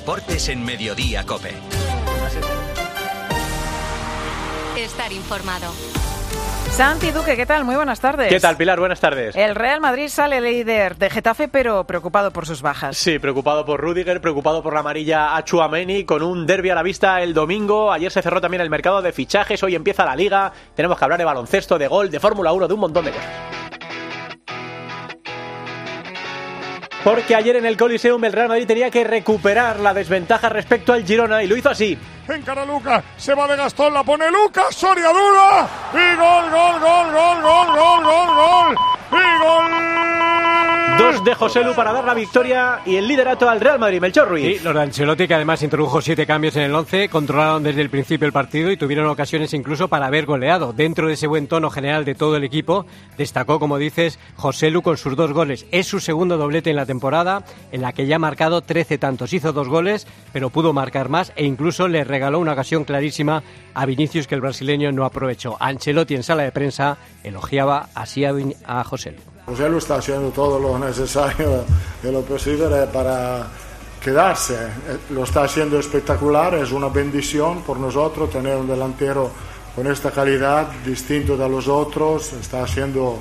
Deportes en Mediodía Cope. Estar informado. Santi Duque, ¿qué tal? Muy buenas tardes. ¿Qué tal, Pilar? Buenas tardes. El Real Madrid sale líder de Getafe, pero preocupado por sus bajas. Sí, preocupado por Rudiger, preocupado por la amarilla a Chuameni, con un derby a la vista el domingo. Ayer se cerró también el mercado de fichajes, hoy empieza la liga. Tenemos que hablar de baloncesto, de gol, de Fórmula 1, de un montón de cosas. Porque ayer en el Coliseum el Real Madrid tenía que recuperar la desventaja respecto al Girona y lo hizo así. Encara Lucas, se va de Gastón, la pone Lucas, Soria dura y gol, gol, gol, gol, gol, gol, gol, gol y gol. Dos de José Lu para dar la victoria y el liderato al Real Madrid, Melchor Ruiz. Sí, los Ancelotti que además introdujo siete cambios en el 11, controlaron desde el principio el partido y tuvieron ocasiones incluso para haber goleado. Dentro de ese buen tono general de todo el equipo, destacó, como dices, José Lu con sus dos goles. Es su segundo doblete en la temporada, en la que ya ha marcado 13 tantos. Hizo dos goles, pero pudo marcar más e incluso le regaló una ocasión clarísima a Vinicius que el brasileño no aprovechó. Ancelotti en sala de prensa elogiaba así a José Lu. José Lu está haciendo todo lo necesario y lo posible para quedarse. Lo está haciendo espectacular, es una bendición por nosotros tener un delantero con esta calidad, distinto de los otros. Está haciendo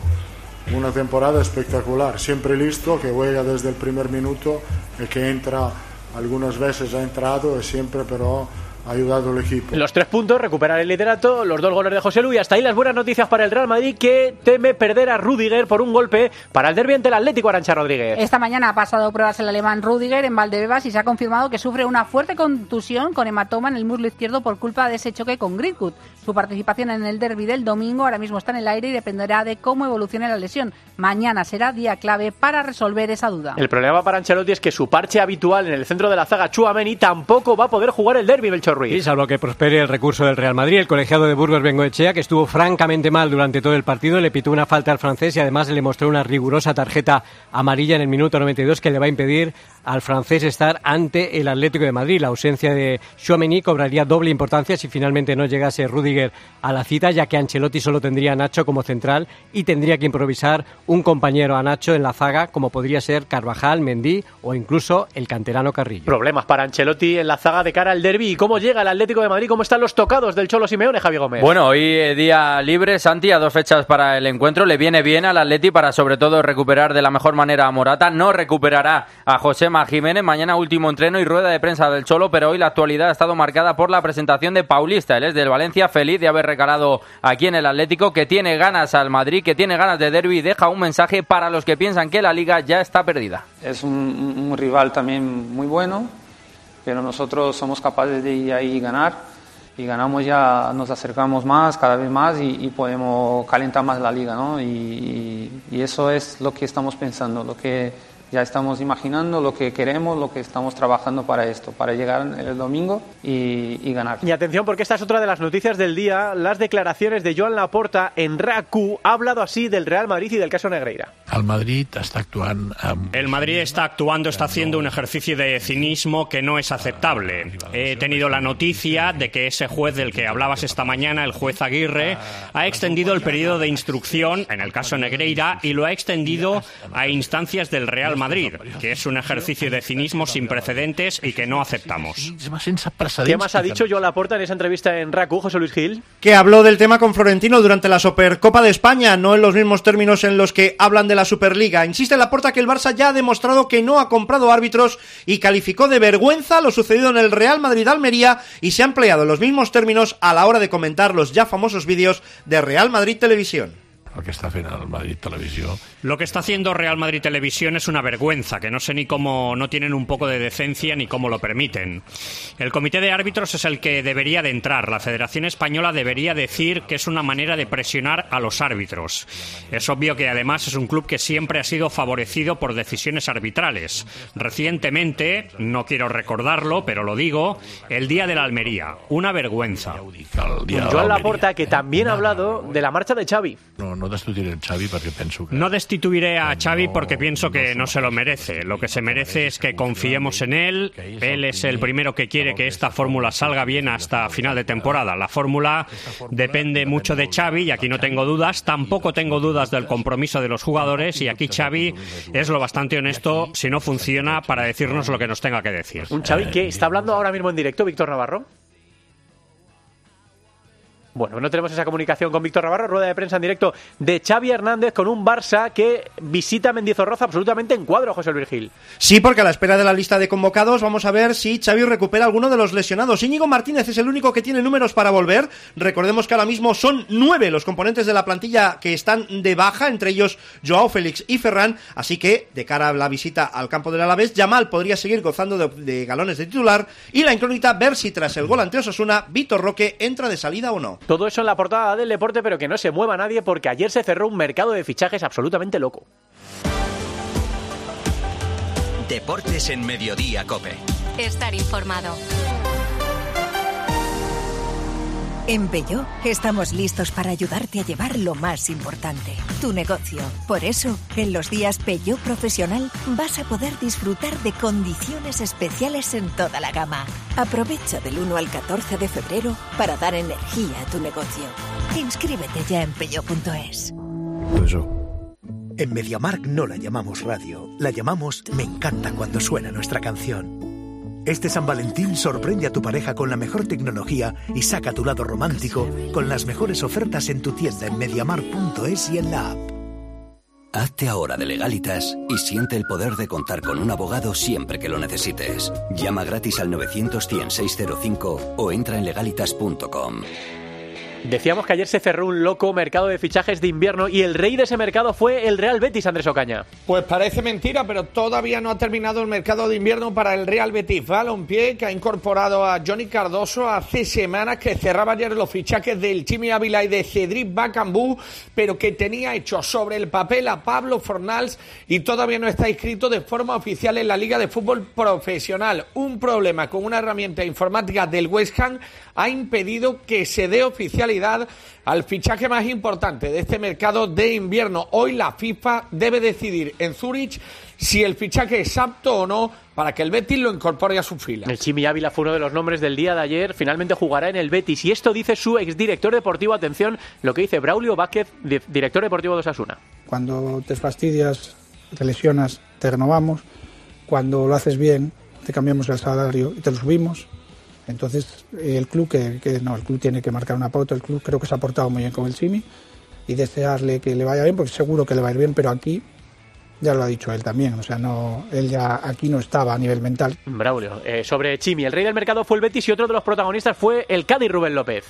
una temporada espectacular, siempre listo, que juega desde el primer minuto y que entra, algunas veces ha entrado y siempre pero ha ayudado al equipo. Los tres puntos, recuperar el liderato, los dos goles de José Lu y hasta ahí las buenas noticias para el Real Madrid que teme perder a Rudiger por un golpe para el derbi ante el Atlético Arancha Rodríguez. Esta mañana ha pasado pruebas el alemán Rudiger en Valdebebas y se ha confirmado que sufre una fuerte contusión con hematoma en el muslo izquierdo por culpa de ese choque con Greenwood. Su participación en el derby del domingo ahora mismo está en el aire y dependerá de cómo evolucione la lesión. Mañana será día clave para resolver esa duda. El problema para Ancelotti es que su parche habitual en el centro de la zaga, Chuameni, tampoco va a poder jugar el derby, Melchor Y Ruiz. salvo que prospere el recurso del Real Madrid, el colegiado de Burgos Bengoechea, que estuvo francamente mal durante todo el partido, le pitó una falta al francés y además le mostró una rigurosa tarjeta amarilla en el minuto 92 que le va a impedir al francés estar ante el Atlético de Madrid. La ausencia de Chouameni cobraría doble importancia si finalmente no llegase Rudiger a la cita, ya que Ancelotti solo tendría a Nacho como central y tendría que improvisar un compañero a Nacho en la zaga, como podría ser Carvajal, Mendy o incluso el canterano Carrillo. Problemas para Ancelotti en la zaga de cara al derby. ¿Y cómo llega el Atlético de Madrid? ¿Cómo están los tocados del Cholo Simeone, Javi Gómez? Bueno, hoy eh, día libre, Santi, a dos fechas para el encuentro. Le viene bien al Atleti para sobre todo recuperar de la mejor manera a Morata. No recuperará a Josema Jiménez. Mañana último entreno y rueda de prensa del Cholo, pero hoy la actualidad ha estado marcada por la presentación de Paulista. Él es del Valencia, feliz de haber recalado aquí en el Atlético, que tiene ganas al Madrid, que tiene ganas de derby y deja un mensaje para los que piensan que la liga ya está perdida. Es un, un rival también muy bueno, pero nosotros somos capaces de ir ahí y ganar. Y ganamos ya, nos acercamos más, cada vez más y, podemos calentar más la liga, ¿no? Y, y- y eso es lo que estamos pensando, lo que ya estamos imaginando, lo que queremos, lo que estamos trabajando para esto, para llegar el domingo y, y ganar. Y atención porque esta es otra de las noticias del día, las declaraciones de Joan Laporta en RACU. Ha hablado así del Real Madrid y del caso Negreira. El Madrid està actuant amb... El Madrid está actuando, está haciendo un ejercicio de cinismo que no es aceptable. He tenido la noticia de que ese juez del que hablabas esta mañana, el juez Aguirre, ha extendido el periodo de instrucción en el caso Negreira y lo ha extendido a instancias del Real Madrid, que es un ejercicio de cinismo sin precedentes y que no aceptamos. ¿Qué más ha dicho Joan Laporta en esa entrevista en RACU, José Luis Gil? que habló del tema con Florentino durante la Supercopa de España, no en los mismos términos en los que hablan de la Superliga. Insiste en la puerta que el Barça ya ha demostrado que no ha comprado árbitros y calificó de vergüenza lo sucedido en el Real Madrid-Almería y se ha empleado los mismos términos a la hora de comentar los ya famosos vídeos de Real Madrid Televisión. El que està fent el Madrid Televisió Lo que está haciendo Real Madrid Televisión es una vergüenza, que no sé ni cómo no tienen un poco de decencia ni cómo lo permiten. El comité de árbitros es el que debería de entrar. La Federación Española debería decir que es una manera de presionar a los árbitros. Es obvio que además es un club que siempre ha sido favorecido por decisiones arbitrales. Recientemente, no quiero recordarlo, pero lo digo, el día de la Almería. Una vergüenza. Joan. Laporta, que también ha hablado de la marcha de Xavi. No, no destituiré el Xavi perquè penso que... No destituiré a Xavi porque pienso que no se lo merece. Lo que se merece es que confiemos en él. Él es el primero que quiere que esta fórmula salga bien hasta final de temporada. La fórmula depende mucho de Xavi y aquí no tengo dudas. Tampoco tengo dudas del compromiso de los jugadores y aquí Xavi es lo bastante honesto si no funciona para decirnos lo que nos tenga que decir. Un Xavi que está hablando ahora mismo en directo, Víctor Navarro. Bueno, no tenemos esa comunicación con Víctor Navarro, rueda de prensa en directo de Xavi Hernández con un Barça que visita Mendizorroza absolutamente en cuadro, José Luis Gil. Sí, porque a la espera de la lista de convocados vamos a ver si Xavi recupera alguno de los lesionados. Íñigo Martínez es el único que tiene números para volver. Recordemos que ahora mismo son nueve los componentes de la plantilla que están de baja, entre ellos Joao Félix y Ferran. Así que, de cara a la visita al campo del Alavés, Yamal podría seguir gozando de, de galones de titular. Y la incógnita ver si tras el gol ante Osasuna, Vitor Roque entra de salida o no. Todo eso en la portada del deporte, pero que no se mueva nadie porque ayer se cerró un mercado de fichajes absolutamente loco. Deportes en Mediodía, Cope. Estar informado. En Peugeot estamos listos para ayudarte a llevar lo más importante, tu negocio. Por eso, en los días Peugeot Profesional vas a poder disfrutar de condiciones especiales en toda la gama. Aprovecha del 1 al 14 de febrero para dar energía a tu negocio. Inscríbete ya en peugeot.es. En MediaMark no la llamamos radio, la llamamos Me encanta cuando suena nuestra canción. Este San Valentín sorprende a tu pareja con la mejor tecnología y saca tu lado romántico con las mejores ofertas en tu tienda en mediamar.es y en la app. Hazte ahora de legalitas y siente el poder de contar con un abogado siempre que lo necesites. Llama gratis al 900 605 o entra en legalitas.com. Decíamos que ayer se cerró un loco mercado de fichajes de invierno y el rey de ese mercado fue el Real Betis, Andrés Ocaña. Pues parece mentira, pero todavía no ha terminado el mercado de invierno para el Real Betis Balompié, que ha incorporado a Johnny Cardoso hace semanas que cerraba ayer los fichajes del Chimi Ávila y de Cedric Bacambú, pero que tenía hecho sobre el papel a Pablo Fornals y todavía no está inscrito de forma oficial en la Liga de Fútbol Profesional. Un problema con una herramienta informática del West Ham ha impedido que se dé al fichaje más importante de este mercado de invierno. Hoy la FIFA debe decidir en Zurich si el fichaje es apto o no para que el Betis lo incorpore a su fila. El Chimi Ávila fue uno de los nombres del día de ayer. Finalmente jugará en el Betis. Y esto dice su exdirector deportivo. Atención, lo que dice Braulio Vázquez, director deportivo de Osasuna. Cuando te fastidias, te lesionas, te renovamos. Cuando lo haces bien, te cambiamos el salario y te lo subimos. Entonces, el club, que, no, el club tiene que marcar una pauta, el club creo que se ha portado muy bien con el Chimi y desearle que le vaya bien, porque seguro que le va a ir bien, pero aquí ya lo ha dicho él también, o sea, no, él ya aquí no estaba a nivel mental. Braulio, eh, sobre Chimi, el rey del mercado fue el Betis y otro de los protagonistas fue el Cádiz Rubén López.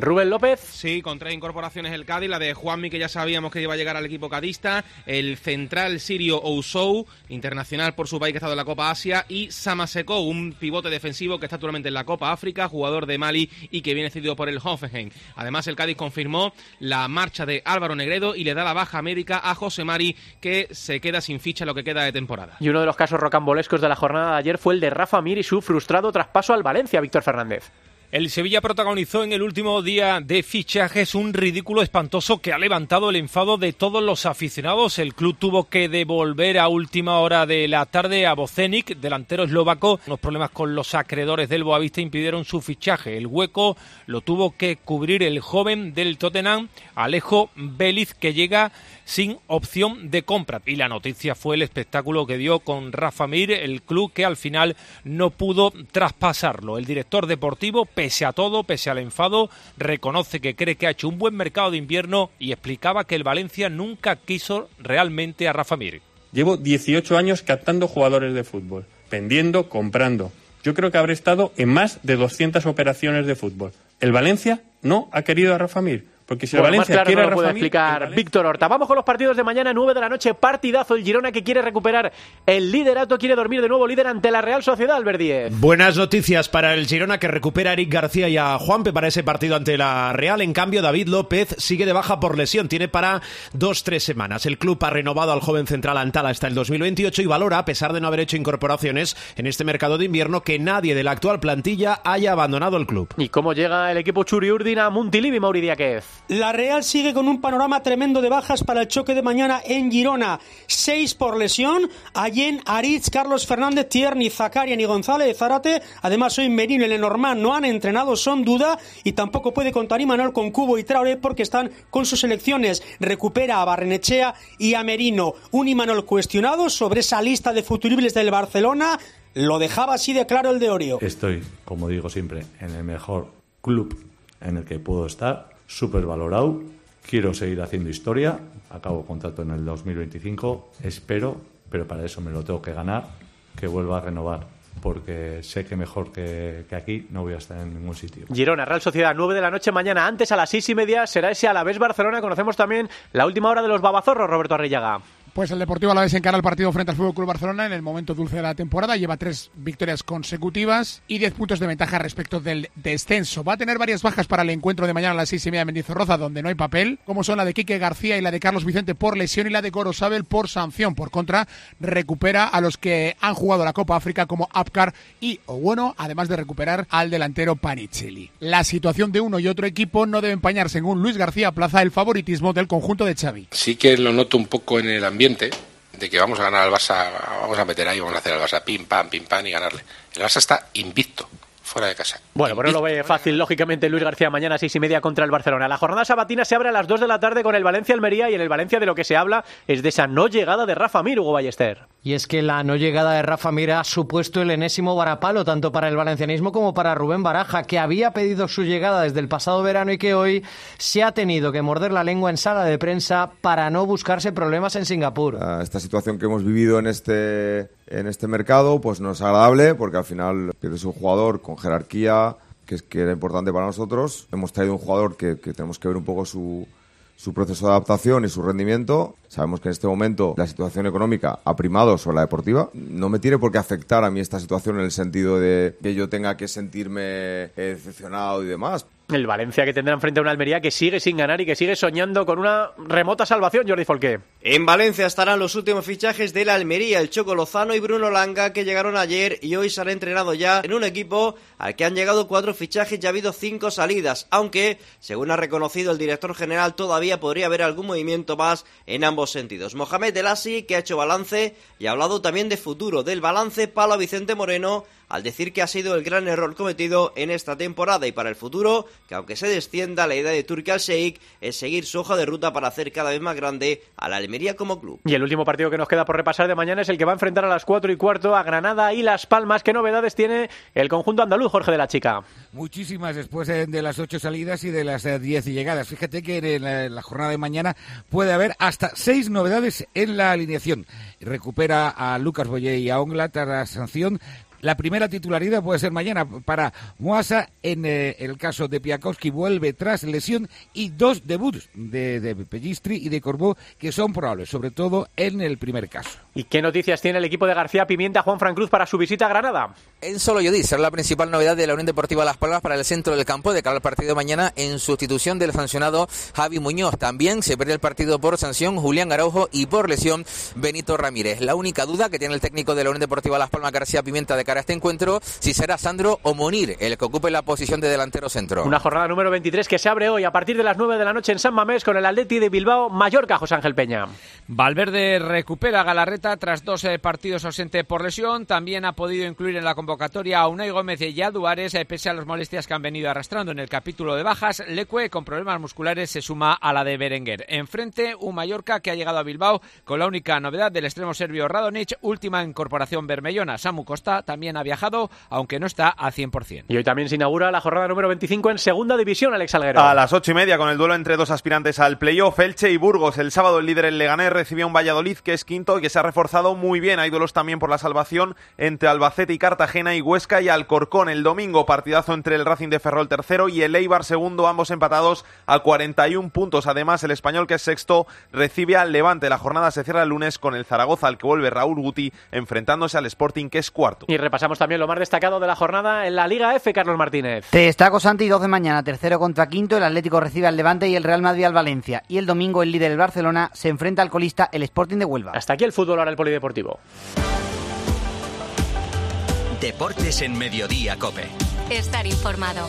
Rubén López. Sí, con tres incorporaciones el Cádiz, la de Juanmi, que ya sabíamos que iba a llegar al equipo cadista, el central sirio Ousou, internacional por su país que ha estado en la Copa Asia, y Samaseko, un pivote defensivo que está actualmente en la Copa África, jugador de Mali y que viene cedido por el Hoffenheim. Además, el Cádiz confirmó la marcha de Álvaro Negredo y le da la baja médica a José Mari, que se queda sin ficha lo que queda de temporada. Y uno de los casos rocambolescos de la jornada de ayer fue el de Rafa Mir y su frustrado traspaso al Valencia, Víctor Fernández. El Sevilla protagonizó en el último día de fichajes un ridículo espantoso que ha levantado el enfado de todos los aficionados. El club tuvo que devolver a última hora de la tarde a Bocenic, delantero eslovaco. Unos problemas con los acreedores del Boavista impidieron su fichaje. El hueco lo tuvo que cubrir el joven del Tottenham, Alejo Vélez, que llega sin opción de compra. Y la noticia fue el espectáculo que dio con Rafa Mir, el club que al final no pudo traspasarlo. El director deportivo, pese a todo, pese al enfado, reconoce que cree que ha hecho un buen mercado de invierno y explicaba que el Valencia nunca quiso realmente a Rafa Mir. Llevo 18 años captando jugadores de fútbol, vendiendo, comprando. Yo creo que habré estado en más de 200 operaciones de fútbol. El Valencia no ha querido a Rafa Mir Porque si el Bueno, más Valencia claro quiere no a lo puede explicar Víctor Horta. Vamos con los partidos de mañana, 9 de la noche, partidazo. El Girona que quiere recuperar el liderato, quiere dormir de nuevo líder ante la Real Sociedad, Albert Díez. Buenas noticias para el Girona que recupera a Eric García y a Juanpe para ese partido ante la Real. En cambio, David López sigue de baja por lesión. Tiene para dos, tres semanas. El club ha renovado al joven central Antala hasta el 2028 y valora, a pesar de no haber hecho incorporaciones en este mercado de invierno, que nadie de la actual plantilla haya abandonado el club. ¿Y cómo llega el equipo Churiurdin a Montilivi, Mauri Díaz? La Real sigue con un panorama tremendo de bajas para el choque de mañana en Girona. Seis por lesión. Allen, Aritz, Carlos Fernández, Tierney, Zakarian y González Zárate. Además, hoy Merino y Lenormand no han entrenado, son duda. Y tampoco puede contar Imanol con Cubo y Traoré porque están con sus selecciones. Recupera a Barrenechea y a Merino. Un Imanol cuestionado sobre esa lista de futuribles del Barcelona. Lo dejaba así de claro el de Orio. Estoy, como digo siempre, en el mejor club en el que puedo estar, súper valorado. Quiero seguir haciendo historia. Acabo contrato en el 2025. Espero, pero para eso me lo tengo que ganar, que vuelva a renovar. Porque sé que mejor que, que aquí no voy a estar en ningún sitio. Girona, Real Sociedad, 9 de la noche mañana. Antes, a las 6 y media, será ese Alavés Barcelona. Conocemos también la última hora de los babazorros, Roberto Arrillaga. Pues el Deportivo Alavés encara el partido frente al Fútbol Barcelona en el momento dulce de la temporada. Lleva tres victorias consecutivas y diez puntos de ventaja respecto del descenso. Va a tener varias bajas para el encuentro de mañana a las seis y media en Mendizorroza, donde no hay papel, como son la de Quique García y la de Carlos Vicente por lesión y la de Gorosabel por sanción. Por contra, recupera a los que han jugado la Copa África como Apcar y Owono, además de recuperar al delantero Panicelli. La situación de uno y otro equipo no debe empañar, según Luis García Plaza, el favoritismo del conjunto de Xavi. Sí que lo noto un poco en el ambiente de que vamos a ganar al Barça, vamos a meter ahí, vamos a hacer al Barça pim pam, pim pam y ganarle. El Barça está invicto, fuera de casa. Bueno, pero no lo ve fácil, lógicamente, Luis García mañana a seis y media contra el Barcelona. La jornada sabatina se abre a las 2 de la tarde con el Valencia-Almería y en el Valencia de lo que se habla es de esa no llegada de Rafa Mir, Hugo Ballester. Y es que la no llegada de Rafa Mir ha supuesto el enésimo varapalo tanto para el valencianismo como para Rubén Baraja, que había pedido su llegada desde el pasado verano y que hoy se ha tenido que morder la lengua en sala de prensa para no buscarse problemas en Singapur. Ah, Esta situación que hemos vivido en este, en este mercado pues no es agradable porque al final pierdes un jugador con jerarquía que, es, que era importante para nosotros. Hemos traído un jugador que, que tenemos que ver un poco su, su proceso de adaptación y su rendimiento. Sabemos que en este momento la situación económica ha primado sobre la deportiva. No me tiene por qué afectar a mí esta situación en el sentido de que yo tenga que sentirme decepcionado y demás. El Valencia que tendrá enfrente a una Almería que sigue sin ganar y que sigue soñando con una remota salvación, Jordi Folqué. En Valencia estarán los últimos fichajes de la Almería, el Choco Lozano y Bruno Langa, que llegaron ayer y hoy se han entrenado ya en un equipo al que han llegado cuatro fichajes y ha habido cinco salidas, aunque, según ha reconocido el director general, todavía podría haber algún movimiento más en ambos sentidos. Mohamed El Asi, que ha hecho balance y ha hablado también de futuro, del balance palo a Vicente Moreno, al decir que ha sido el gran error cometido en esta temporada y para el futuro, que aunque se descienda, la idea de Turki al Sheikh es seguir su hoja de ruta para hacer cada vez más grande a la Almería como club. Y el último partido que nos queda por repasar de mañana es el que va a enfrentar a las 4 y cuarto a Granada y Las Palmas. ¿Qué novedades tiene el conjunto andaluz, Jorge de la Chica? Muchísimas después de, las ocho salidas y de las eh, diez llegadas. Fíjate que en la, jornada de mañana puede haber hasta seis novedades en la alineación. Recupera a Lucas Boyé y a Ongla tras la sanción. La primera titularidad puede ser mañana para Moasa. En eh, el caso de Piakowski vuelve tras lesión y dos debuts de, de Pellistri y de Corbó que son probables, sobre todo en el primer caso. ¿Y qué noticias tiene el equipo de García Pimienta Juan Fran Cruz para su visita a Granada? En solo Yodí será la principal novedad de la Unión Deportiva Las Palmas para el centro del campo de cara al partido de mañana en sustitución del sancionado Javi Muñoz. También se pierde el partido por sanción Julián Araujo y por lesión Benito Ramírez. La única duda que tiene el técnico de la Unión Deportiva Las Palmas García Pimienta de cara a este encuentro si será Sandro o Monir el que ocupe la posición de delantero centro. Una jornada número 23 que se abre hoy a partir de las 9 de la noche en San Mamés con el Atleti de Bilbao Mallorca José Ángel Peña. Valverde recupera a Galarreta tras dos eh, partidos ausente por lesión. También ha podido incluir en la convocatoria a Unai Gómez y a Duárez, eh, pese a las molestias que han venido arrastrando en el capítulo de bajas. Lecue, con problemas musculares, se suma a la de Berenguer. Enfrente, un Mallorca que ha llegado a Bilbao con la única novedad del extremo serbio Radonic, última incorporación bermellona. Samu Costa también también ha viajado, aunque no está al 100%. Y hoy también se inaugura la jornada número 25 en Segunda División, Alex Alguero. A las ocho y media, con el duelo entre dos aspirantes al playoff, Elche y Burgos. El sábado el líder el Leganés recibía un Valladolid que es quinto y que se ha reforzado muy bien. Hay duelos también por la salvación entre Albacete y Cartagena y Huesca y Alcorcón. El domingo partidazo entre el Racing de Ferrol tercero y el Eibar segundo, ambos empatados a 41 puntos. Además, el español que es sexto recibe al Levante. La jornada se cierra el lunes con el Zaragoza al que vuelve Raúl Guti enfrentándose al Sporting que es cuarto. Y repasamos también lo más destacado de la jornada en la Liga F, Carlos Martínez. Te destaco Santi, 2 de mañana, tercero contra quinto, el Atlético recibe al Levante y el Real Madrid al Valencia. Y el domingo el líder el Barcelona se enfrenta al colista el Sporting de Huelva. Hasta aquí el fútbol, ahora el polideportivo. Deportes en Mediodía, Cope. Estar informado.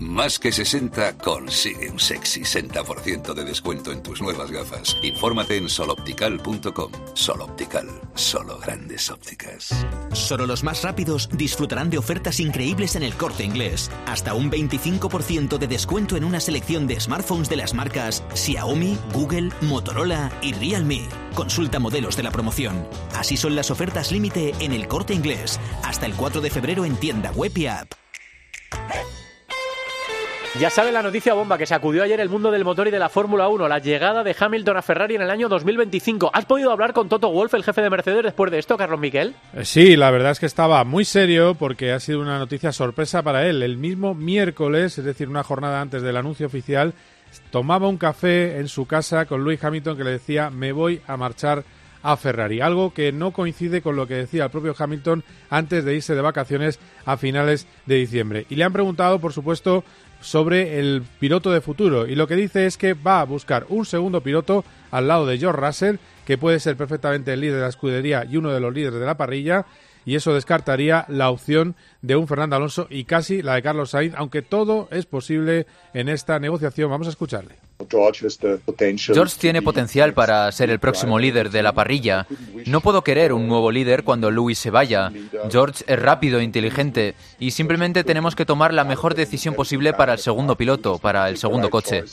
Más que 60 consigue un sexy 60% de descuento en tus nuevas gafas. Infórmate en soloptical.com. Soloptical, solo grandes ópticas. Solo los más rápidos disfrutarán de ofertas increíbles en el corte inglés. Hasta un 25% de descuento en una selección de smartphones de las marcas Xiaomi, Google, Motorola y Realme. Consulta modelos de la promoción. Así son las ofertas límite en el corte inglés. Hasta el 4 de febrero en tienda web y app. Ya sabe la noticia bomba que sacudió ayer el mundo del motor y de la Fórmula 1, la llegada de Hamilton a Ferrari en el año 2025. ¿Has podido hablar con Toto Wolff, el jefe de Mercedes, después de esto, Carlos Miquel? Eh, Sí, la verdad es que estaba muy serio porque ha sido una noticia sorpresa para él. El mismo miércoles, es decir, una jornada antes del anuncio oficial, tomaba un café en su casa con Lewis Hamilton que le decía me voy a marchar a Ferrari, algo que no coincide con lo que decía el propio Hamilton antes de irse de vacaciones a finales de diciembre. Y le han preguntado, por supuesto, sobre el piloto de futuro y lo que dice es que va a buscar un segundo piloto al lado de George Russell, que puede ser perfectamente el líder de la escudería y uno de los líderes de la parrilla, y eso descartaría la opción de un Fernando Alonso y casi la de Carlos Sainz, aunque todo es posible en esta negociación. Vamos a escucharle. George tiene potencial para ser el próximo líder de la parrilla. No puedo querer un nuevo líder cuando Lewis se vaya. George es rápido e inteligente y simplemente tenemos que tomar la mejor decisión posible para el segundo piloto, para el segundo coche.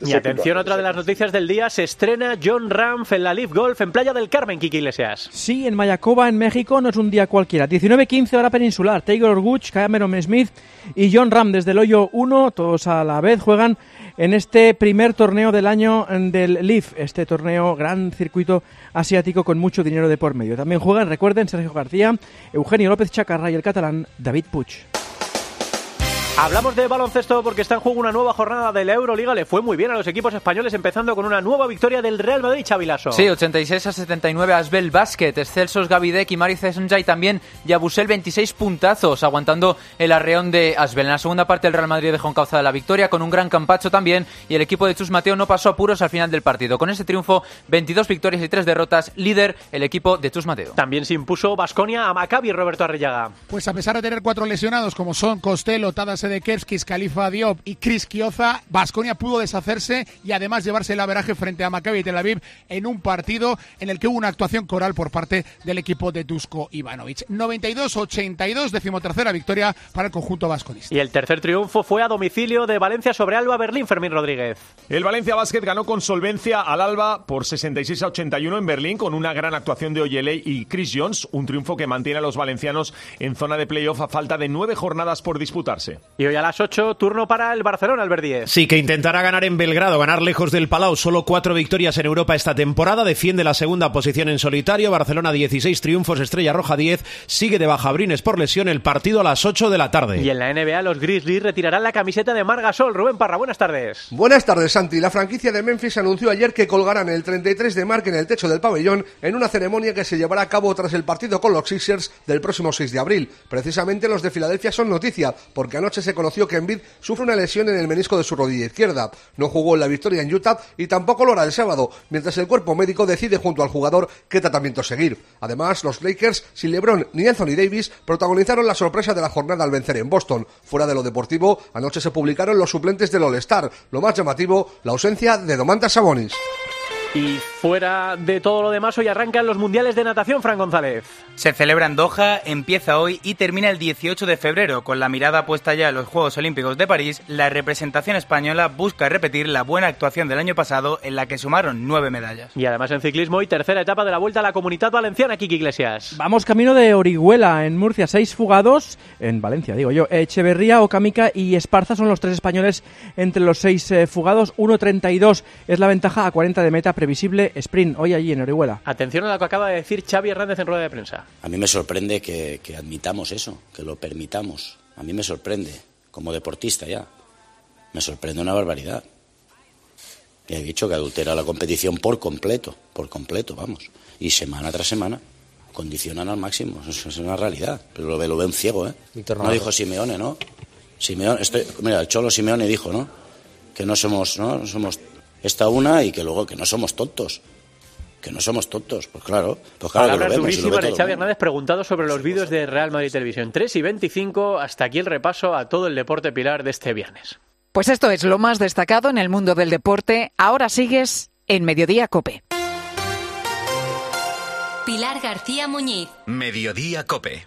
Y atención, otra de las noticias del día, se estrena John Ramf en la Leaf Golf en Playa del Carmen, Kiki Iglesias. Sí, en Mayacoba, en México, no es un día cualquiera. 19-15 hora peninsular. Taylor Gooch, Cameron Smith y John Ram desde el hoyo 1, todos a la vez juegan en este primer torneo del año del Leaf, este torneo gran circuito asiático con mucho dinero de por medio. También juegan, recuerden, Sergio García, Eugenio López Chacarra y el catalán David Puig. Hablamos de baloncesto porque está en juego una nueva jornada de la Euroliga. Le fue muy bien a los equipos españoles, empezando con una nueva victoria del Real Madrid, Chavilaso. Sí, 86 a 79 Asbel Basket, Excelsos Gavidec y Mari y también Yabusel 26 puntazos, aguantando el arreón de Asbel. En la segunda parte el Real Madrid dejó encauzada la victoria con un gran campacho también y el equipo de Chus Mateo no pasó apuros al final del partido. Con ese triunfo, 22 victorias y 3 derrotas, líder el equipo de Chus Mateo. También se impuso Basconia a Maccabi Roberto Arrillaga. Pues a pesar de tener cuatro lesionados como son Costello, Tadas Sedekerskis, Khalifa Diop y Chris Kioza, Basconia pudo deshacerse y además llevarse el averaje frente a Maccabi Tel Aviv en un partido en el que hubo una actuación coral por parte del equipo de Dusko Ivanovic. 92-82, decimotercera victoria para el conjunto vasconista. Y el tercer triunfo fue a domicilio de Valencia sobre Alba Berlín, Fermín Rodríguez. El Valencia Basket ganó con solvencia al Alba por 66 a 81 en Berlín con una gran actuación de Oyeley y Chris Jones, un triunfo que mantiene a los valencianos en zona de playoff a falta de nueve jornadas por disputarse. Y hoy a las 8, turno para el Barcelona, Albert Díez. Sí, que intentará ganar en Belgrado, ganar lejos del Palau. Solo cuatro victorias en Europa esta temporada. Defiende la segunda posición en solitario. Barcelona 16 triunfos, Estrella Roja 10. Sigue de baja Brines por lesión. El partido a las 8 de la tarde. Y en la NBA, los Grizzlies retirarán la camiseta de Margasol. Rubén Parra, buenas tardes. Buenas tardes, Santi. La franquicia de Memphis anunció ayer que colgarán el 33 de Mark en el techo del pabellón en una ceremonia que se llevará a cabo tras el partido con los Sixers del próximo 6 de abril. Precisamente los de Filadelfia son noticia, porque anoche se conoció que Embiid sufre una lesión en el menisco de su rodilla izquierda. No jugó en la victoria en Utah y tampoco lo hará el sábado, mientras el cuerpo médico decide junto al jugador qué tratamiento seguir. Además, los Lakers, sin LeBron ni Anthony Davis, protagonizaron la sorpresa de la jornada al vencer en Boston. Fuera de lo deportivo, anoche se publicaron los suplentes del All-Star. Lo más llamativo, la ausencia de Domantas Sabonis. Fuera de todo lo demás, hoy arrancan los mundiales de natación, Fran González. Se celebra en Doha, empieza hoy y termina el 18 de febrero. Con la mirada puesta ya en los Juegos Olímpicos de París, la representación española busca repetir la buena actuación del año pasado en la que sumaron nueve medallas. Y además en ciclismo y tercera etapa de la Vuelta a la Comunidad Valenciana, Kiki Iglesias. Vamos camino de Orihuela, en Murcia, seis fugados, en Valencia digo yo, Echeverría, Ocamica y Esparza son los tres españoles entre los seis eh, fugados, 1.32 es la ventaja a 40 de meta previsible sprint hoy allí en Orihuela. Atención a lo que acaba de decir Xavi Hernández en rueda de prensa. A mí me sorprende que, que admitamos eso, que lo permitamos. A mí me sorprende, como deportista ya. Me sorprende una barbaridad. Y he dicho que adultera la competición por completo, por completo, vamos. Y semana tras semana condicionan al máximo. Eso es una realidad. Pero lo ve, lo ve un ciego, ¿eh? No dijo Simeone, ¿no? Simeone, estoy, mira, el Cholo Simeone dijo, ¿no? Que no somos, ¿no? No somos esta una y que luego que no somos tontos. Que no somos tontos, pues claro. Pues claro que lo Palabras vemos, y lo durísimas ve de Xavi. Hernández preguntado sobre los vídeos de Real Madrid Televisión. 3 y 25, hasta aquí el repaso a todo el deporte pilar de este viernes. Pues esto es lo más destacado en el mundo del deporte. Ahora sigues en Mediodía Cope. Pilar García Muñiz. Mediodía Cope.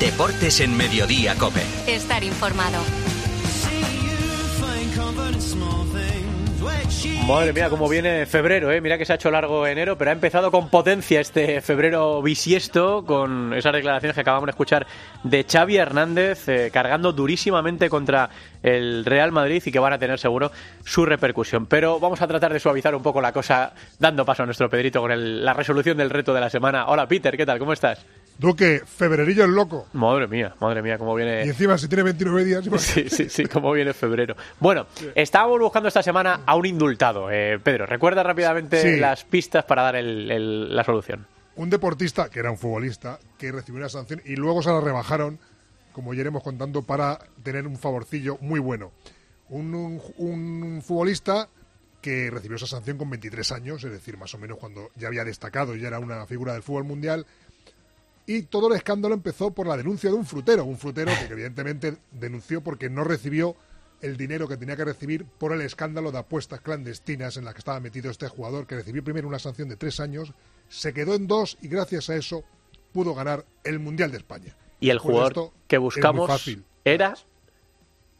Deportes en Mediodía Cope. Estar informado. Madre mía, cómo viene febrero, ¿eh? Mira que se ha hecho largo enero, pero ha empezado con potencia este febrero bisiesto, con esas declaraciones que acabamos de escuchar de Xavi Hernández, eh, cargando durísimamente contra el Real Madrid y que van a tener seguro su repercusión. Pero vamos a tratar de suavizar un poco la cosa, dando paso a nuestro Pedrito con el- la resolución del reto de la semana. Hola, Peter, ¿qué tal? ¿Cómo estás? Duque, febrerillo el loco. Madre mía, madre mía, cómo viene... Y encima, si tiene 29 días. Sí, sí, sí, cómo viene febrero. Bueno, estábamos buscando esta semana a un indultado. Eh, Pedro, recuerda rápidamente Sí. las pistas para dar el- el- la solución. Un deportista, que era un futbolista, que recibió una sanción y luego se la rebajaron, como ya iremos contando, para tener un favorcillo muy bueno. Un, un- un futbolista que recibió esa sanción con 23 años, es decir, más o menos cuando ya había destacado, ya era una figura del fútbol mundial. Y todo el escándalo empezó por la denuncia de un frutero, un frutero que evidentemente denunció porque no recibió el dinero que tenía que recibir por el escándalo de apuestas clandestinas en la que estaba metido este jugador, que recibió primero una sanción de tres años, se quedó en dos y gracias a eso pudo ganar el Mundial de España. Y el jugador que buscamos fácil. era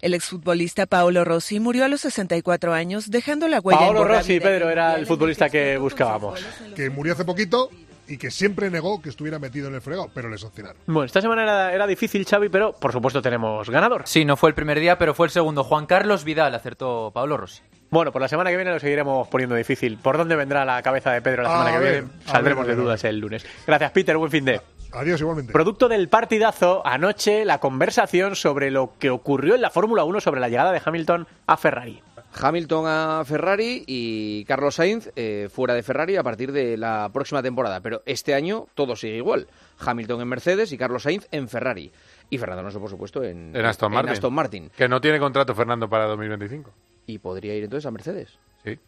El exfutbolista Paolo Rossi murió a los 64 años, dejando la huella Paolo Rossi, Pedro, era el futbolista que buscábamos. Que murió hace poquito y que siempre negó que estuviera metido en el fregado, pero le sancionaron. Bueno, esta semana era, era difícil, Xavi, pero por supuesto tenemos ganador. Sí, no fue el primer día, pero fue el segundo. Juan Carlos Vidal acertó Pablo Rossi. Bueno, por la semana que viene lo seguiremos poniendo difícil. ¿Por dónde vendrá la cabeza de Pedro la A semana que ver, viene? Saldremos ver, de dudas el lunes. Gracias, Peter. Buen fin de. Adiós igualmente. Producto del partidazo, anoche la conversación sobre lo que ocurrió en la Fórmula 1 sobre la llegada de Hamilton a Ferrari. Hamilton a Ferrari y Carlos Sainz eh, fuera de Ferrari a partir de la próxima temporada. Pero este año todo sigue igual. Hamilton en Mercedes y Carlos Sainz en Ferrari. Y Fernando Alonso, por supuesto, en, En Aston Martin. Aston Martin. Que no tiene contrato Fernando para 2025. Y podría ir entonces a Mercedes. Sí.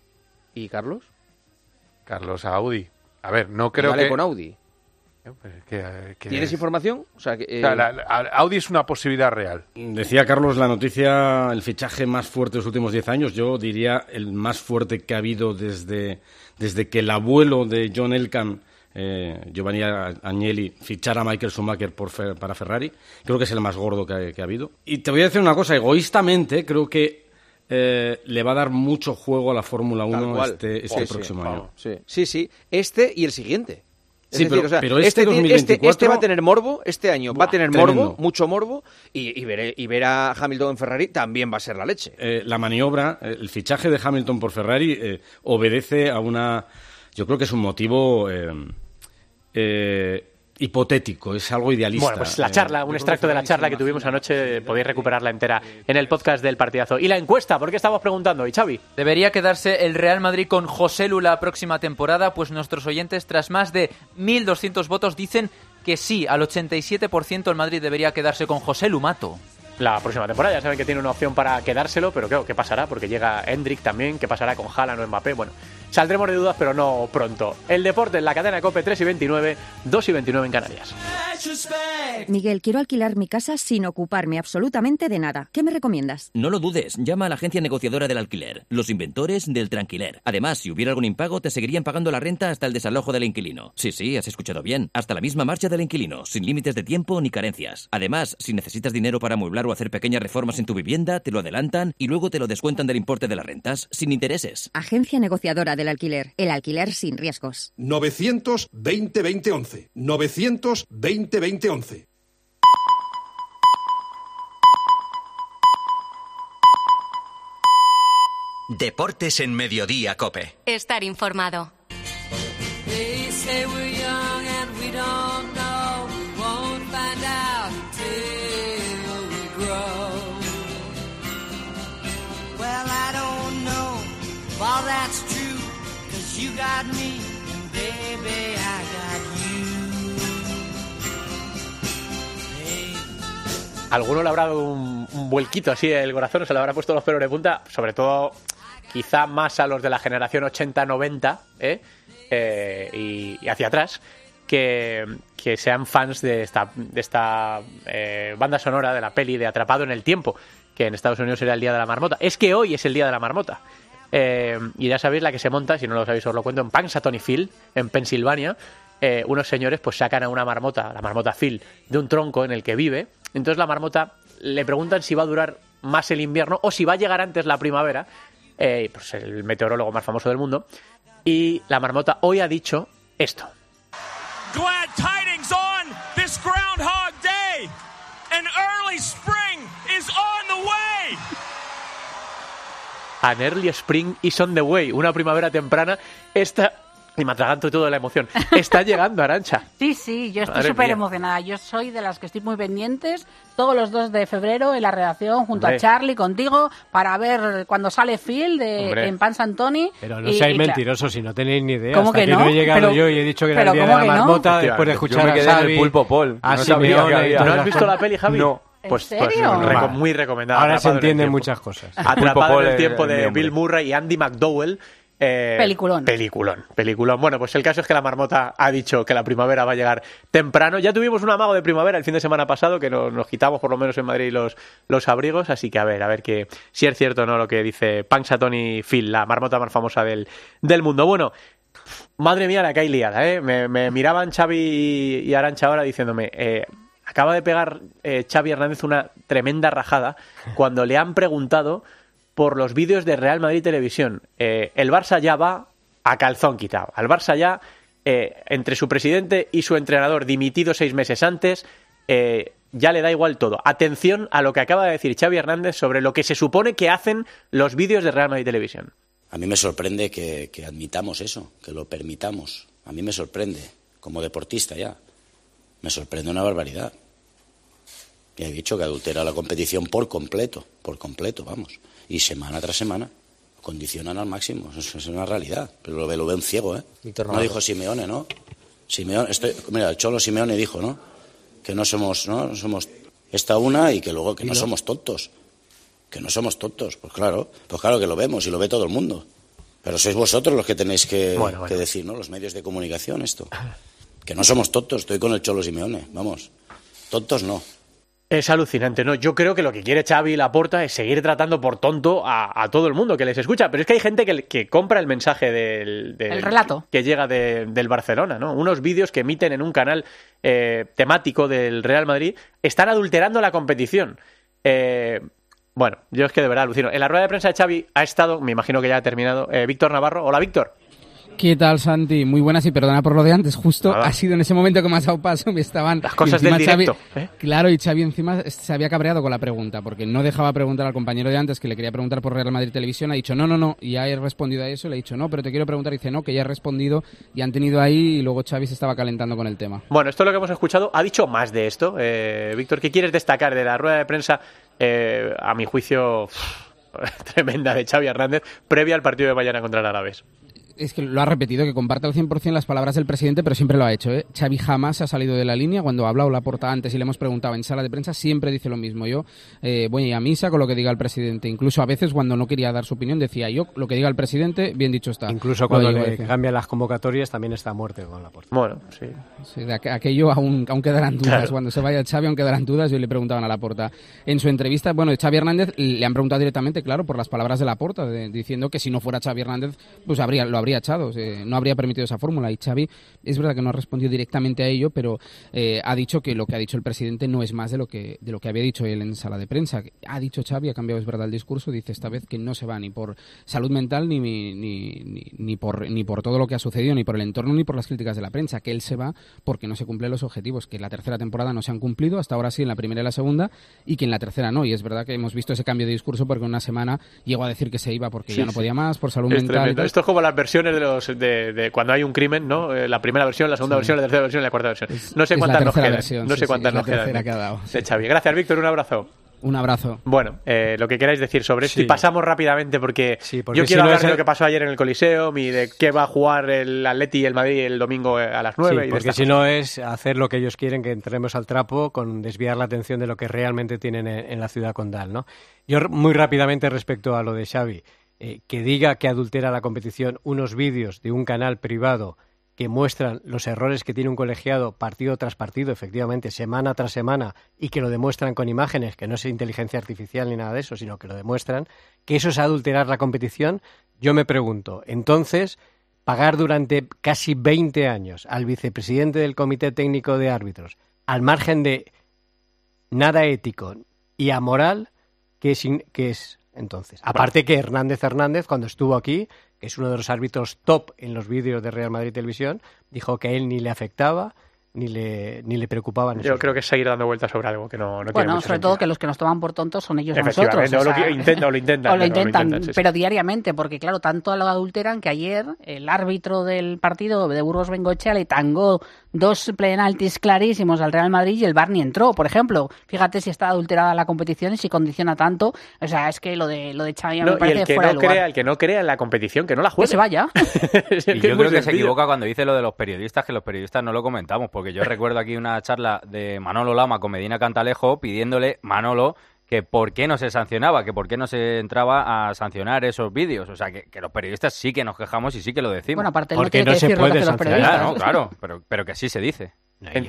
¿Y Carlos? Carlos a Audi. A ver, no creo vale que... con Audi. Pues que- que- ¿Tienes información? O sea, que, O sea, eh, la- la- Audi es una posibilidad real. Decía Carlos la noticia, el fichaje más fuerte de los últimos 10 años, yo diría el más fuerte que ha habido desde, desde que el abuelo de John Elkann, eh, Giovanni Agnelli, fichara a Michael Schumacher por Fer- para Ferrari. Creo que es el más gordo que ha, que ha habido. Y te voy a decir una cosa, egoístamente creo que eh, le va a dar mucho juego a la Fórmula 1 este, este Sí, sí, próximo vamos, año. Sí. sí, sí, este y el siguiente. Es Sí, decir, pero- o sea, pero este ti- 2024 este va a tener morbo, este año va a tener tremendo. morbo, mucho morbo, y, y, ver, y ver a Hamilton en Ferrari también va a ser la leche. Eh, la maniobra, eh, el fichaje de Hamilton por Ferrari eh, obedece a una. Yo creo que es un motivo eh, hipotético, es algo idealista. Bueno, pues la Eh, charla, un creo extracto que de la charla que tuvimos anoche, podéis recuperarla entera en el podcast del partidazo. Y la encuesta, ¿por qué estamos preguntando? ¿Y Xavi? ¿Debería quedarse el Real Madrid con José Lu la próxima temporada? Pues nuestros oyentes, tras más de 1.200 votos, dicen que sí, al 87% el Madrid debería quedarse con José Lumato. La próxima temporada, ya saben que tiene una opción para quedárselo, pero claro, ¿qué pasará? Porque llega Hendrik también, ¿qué pasará con Haaland o Mbappé? Bueno, saldremos de dudas, pero no pronto. El deporte en la cadena COPE 3 y 29, 2 y 29 en Canarias. Miguel, quiero alquilar mi casa sin ocuparme absolutamente de nada. ¿Qué me recomiendas? No lo dudes, llama a la agencia negociadora del alquiler, los inventores del tranquiler. Además, si hubiera algún impago, te seguirían pagando la renta hasta el desalojo del inquilino. Sí, sí, has escuchado bien, hasta la misma marcha del inquilino, sin límites de tiempo ni carencias. Además, si necesitas dinero para amueblar o hacer pequeñas reformas en tu vivienda, te lo adelantan y luego te lo descuentan del importe de las rentas, sin intereses. Agencia negociadora del alquiler. El alquiler sin riesgos. 920 2011. 920 2011. Deportes en Mediodía Cope. Estar informado. Alguno le habrá dado un, vuelquito así el corazón, se le habrá puesto los pelos de punta, sobre todo quizá más a los de la generación 80-90 ¿eh? Eh, y, y hacia atrás, que, que sean fans de esta, de esta eh, banda sonora de la peli de Atrapado en el Tiempo, que en Estados Unidos era el Día de la Marmota. Es que hoy es el Día de la Marmota. Eh, y ya sabéis la que se monta, si no lo sabéis os lo cuento, en Punxsutawney Phil, en Pensilvania. eh, unos señores pues sacan a una marmota, la marmota Phil, de un tronco en el que vive. Entonces la marmota le preguntan si va a durar más el invierno o si va a llegar antes la primavera. Eh, pues el meteorólogo más famoso del mundo. Y la marmota hoy ha dicho esto. Glad tidings on this Groundhog Day. An early spring is on the way. An early spring is on the way. Una primavera temprana. Esta. Y me atraganto de la emoción. Está llegando, Arancha. Sí, sí, yo estoy súper emocionada. Yo soy de las que estoy muy pendientes todos los 2 de febrero en la redacción junto Hombre. a Charlie, contigo, para ver cuando sale Phil de, Hombre. en Pan Santoni. Pero no Y- seáis y claro, mentirosos si no tenéis ni idea. ¿Cómo Hasta que que no? no he llegado Pero- yo y he dicho que era el día ¿cómo de la no? marmota Hostia, después de yo escuchar me a quedé en el Xavi, Pulpo Paul. a No Simeone que había. y toda ¿No la has visto la peli, Javi? No. Pues, ¿En pues reco- muy recomendada. Ahora se entienden muchas cosas. Atrapado en el es tiempo de. Bill Murray y Andy McDowell. eh, Peliculón. Peliculón, peliculón. Bueno, pues el caso es que la marmota ha dicho que la primavera va a llegar temprano. Ya tuvimos un amago de primavera el fin de semana pasado, que nos, nos quitamos por lo menos en Madrid los, los abrigos, así que a ver, a ver que si es cierto o no lo que dice Punxsutawney Phil, la marmota más famosa del, del mundo. Bueno, madre mía la que hay liada, ¿eh? Me, me miraban Xavi y, y Arancha ahora diciéndome... eh, Acaba de pegar eh, Xavi Hernández una tremenda rajada cuando le han preguntado por los vídeos de Real Madrid Televisión. Eh, el Barça ya va a calzón quitado. Al Barça ya, eh, entre su presidente y su entrenador, dimitido seis meses antes, ya le da igual todo. Atención a lo que acaba de decir Xavi Hernández sobre lo que se supone que hacen los vídeos de Real Madrid Televisión. A mí me sorprende que admitamos eso, que lo permitamos. A mí me sorprende, como deportista ya. Me sorprende una barbaridad. Ya he dicho que adultera la competición por completo, por completo, vamos. Y semana tras semana condicionan al máximo. Eso es una realidad. Pero lo ve, lo ve un ciego, ¿eh? No dijo Simeone, ¿no? Simeone, estoy- mira, el Cholo Simeone dijo, ¿no? Que no somos, ¿no? Somos esta una y que luego que no no. somos tontos. Que no somos tontos. Pues claro, pues claro que lo vemos y lo ve todo el mundo. Pero sois vosotros los que tenéis que, Bueno, bueno. que decir, ¿no? Los medios de comunicación, esto. Que no somos tontos, estoy con el Cholo Simeone, vamos. Tontos no. Es alucinante, ¿no? Yo creo que lo que quiere Xavi Laporta es seguir tratando por tonto a, a todo el mundo que les escucha. Pero es que hay gente que, que compra el mensaje del, del- El relato. que llega de- del Barcelona, ¿no? Unos vídeos que emiten en un canal eh, temático del Real Madrid están adulterando la competición. Eh, Bueno, yo es que de verdad alucino. En la rueda de prensa de Xavi ha estado, me imagino que ya ha terminado, eh, Víctor Navarro. Hola, Víctor. ¿Qué tal, Santi? Muy buenas y perdona por lo de antes. Justo ha sido en ese momento que me has dado paso, me estaban... Las cosas del directo, ¿eh? Claro, y Xavi encima se había cabreado con la pregunta, porque no dejaba preguntar al compañero de antes que le quería preguntar por Real Madrid Televisión. Ha dicho, no, no, no, y he respondido a eso. Le he dicho, no, pero te quiero preguntar. Y dice, no, que ya he respondido. Y han tenido ahí y luego Xavi se estaba calentando con el tema. Bueno, esto es lo que hemos escuchado. Ha dicho más de esto. Eh, Víctor, ¿qué quieres destacar de la rueda de prensa? Eh, a mi juicio, tremenda de Xavi Hernández, previa al partido de mañana contra el Alavés es que lo ha repetido, que comparte al 100% las palabras del presidente, pero siempre lo ha hecho. ¿eh? Xavi jamás ha salido de la línea. Cuando ha hablado la porta antes y le hemos preguntado en sala de prensa, siempre dice lo mismo. Yo eh, voy a misa con lo que diga el presidente. Incluso a veces cuando no quería dar su opinión decía yo, lo que diga el presidente, bien dicho está. Incluso cuando le cambian las convocatorias también está muerte con la porta. Bueno, sí. sí de aquello aún, aún quedarán dudas. Cuando se vaya Xavi aún quedarán dudas. Yo le preguntaban a la porta. En su entrevista, bueno, Xavi Hernández le han preguntado directamente, claro, por las palabras de la porta, diciendo que si no fuera Xavi Hernández, pues habría, lo habría echado no habría permitido esa fórmula. Y Xavi es verdad que no ha respondido directamente a ello, pero eh, ha dicho que lo que ha dicho el presidente no es más de lo que de lo que había dicho él en sala de prensa. Ha dicho Xavi, ha cambiado es verdad el discurso, dice esta vez que no se va ni por salud mental ni, ni, ni, ni por ni por todo lo que ha sucedido, ni por el entorno, ni por las críticas de la prensa, que él se va porque no se cumplen los objetivos, que en la tercera temporada no se han cumplido, hasta ahora sí en la primera y la segunda, y que en la tercera no. Y es verdad que hemos visto ese cambio de discurso porque en una semana llegó a decir que se iba porque ya no podía más, por salud mental. Esto es como las versiones de los de, cuando hay un crimen, ¿no? Eh, la primera versión, la segunda versión, la tercera versión y la cuarta versión. No sé cuántas nos quedan. no sé cuántas nos quedan. De Xavi. Gracias, Víctor. Un abrazo. Un abrazo. Bueno, eh, lo que queráis decir sobre esto y pasamos rápidamente porque, yo quiero hablar de lo que pasó ayer en el Coliseo y de qué va a jugar el Atleti y el Madrid el domingo eh, a las 9. Sí, porque si no es hacer lo que ellos quieren, que entremos al trapo con desviar la atención de lo que realmente tienen en, la ciudad condal, ¿no? Yo muy rápidamente respecto a lo de Xavi, que diga que adultera la competición unos vídeos de un canal privado que muestran los errores que tiene un colegiado partido tras partido, efectivamente, semana tras semana, y que lo demuestran con imágenes, que no es inteligencia artificial ni nada de eso, sino que lo demuestran, que eso es adulterar la competición, yo me pregunto, entonces, pagar durante casi 20 años al vicepresidente del Comité Técnico de Árbitros, al margen de nada ético y amoral, que es, que es entonces? Aparte que Hernández Hernández, cuando estuvo aquí, que es uno de los árbitros top en los vídeos de Real Madrid Televisión, dijo que a él ni le afectaba ni le, ni le preocupaban. Yo creo que es seguir dando vueltas sobre algo que no, no bueno, sobre todo que los que nos toman por tontos son ellos nosotros. O, lo, intentan, o lo intentan. o lo intentan, pero diariamente, porque claro, tanto lo adulteran que ayer el árbitro del partido de Burgos Bengochea le tangó dos penaltis clarísimos al Real Madrid y el Barney entró, por ejemplo. Fíjate si está adulterada la competición y si condiciona tanto. O sea, es que lo de lo de Xavi me parece y el que fuera no crea, El que no crea en la competición, que no la juegue. Que se vaya. y yo creo que se equivoca cuando dice lo de los periodistas, que los periodistas no lo comentamos, porque yo recuerdo aquí una charla de Manolo Lama con Medina Cantalejo pidiéndole, Manolo, que por qué no se sancionaba, que por qué no se entraba a sancionar esos vídeos. O sea, que, los periodistas sí que nos quejamos y sí que lo decimos. Bueno, aparte Porque no, se puede sancionar. No, claro, pero, pero que sí se dice.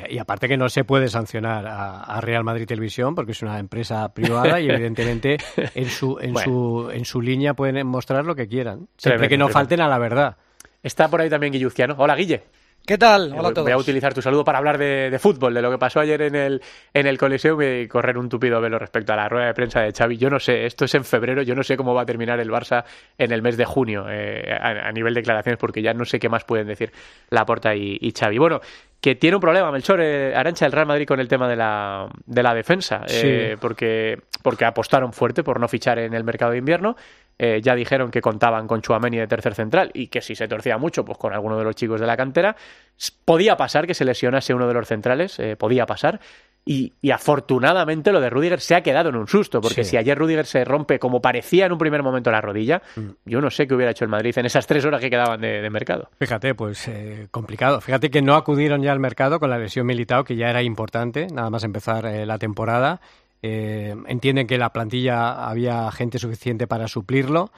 Y, aparte que no se puede sancionar a, Real Madrid Televisión porque es una empresa privada y evidentemente en su en su en su línea pueden mostrar lo que quieran, siempre que no falten a la verdad. Está por ahí también Guilluciano. Hola, Guille. ¿Qué tal? Hola a todos. Voy a utilizar tu saludo para hablar de, fútbol, de lo que pasó ayer en el, en el Coliseo y correr un tupido velo respecto a la rueda de prensa de Xavi. Yo no sé, esto es en febrero, yo no sé cómo va a terminar el Barça en el mes de junio eh, a, nivel de declaraciones porque ya no sé qué más pueden decir Laporta y, y Xavi. Bueno, que tiene un problema, Melchor eh, Arancha, el Real Madrid con el tema de la, de la defensa, eh, porque, porque apostaron fuerte por no fichar en el mercado de invierno. Eh, ya dijeron que contaban con Chuameni de tercer central y que si se torcía mucho, pues con alguno de los chicos de la cantera. Podía pasar que se lesionase uno de los centrales, podía pasar. Y, afortunadamente lo de Rudiger se ha quedado en un susto, porque si ayer Rudiger se rompe como parecía en un primer momento la rodilla, mm. yo no sé qué hubiera hecho el Madrid en esas tres horas que quedaban de, mercado. Fíjate, pues eh, complicado. Fíjate que no acudieron ya al mercado con la lesión militar, que ya era importante, nada más empezar eh, la temporada. Eh, entienden que la plantilla había gente suficiente para suplirlo,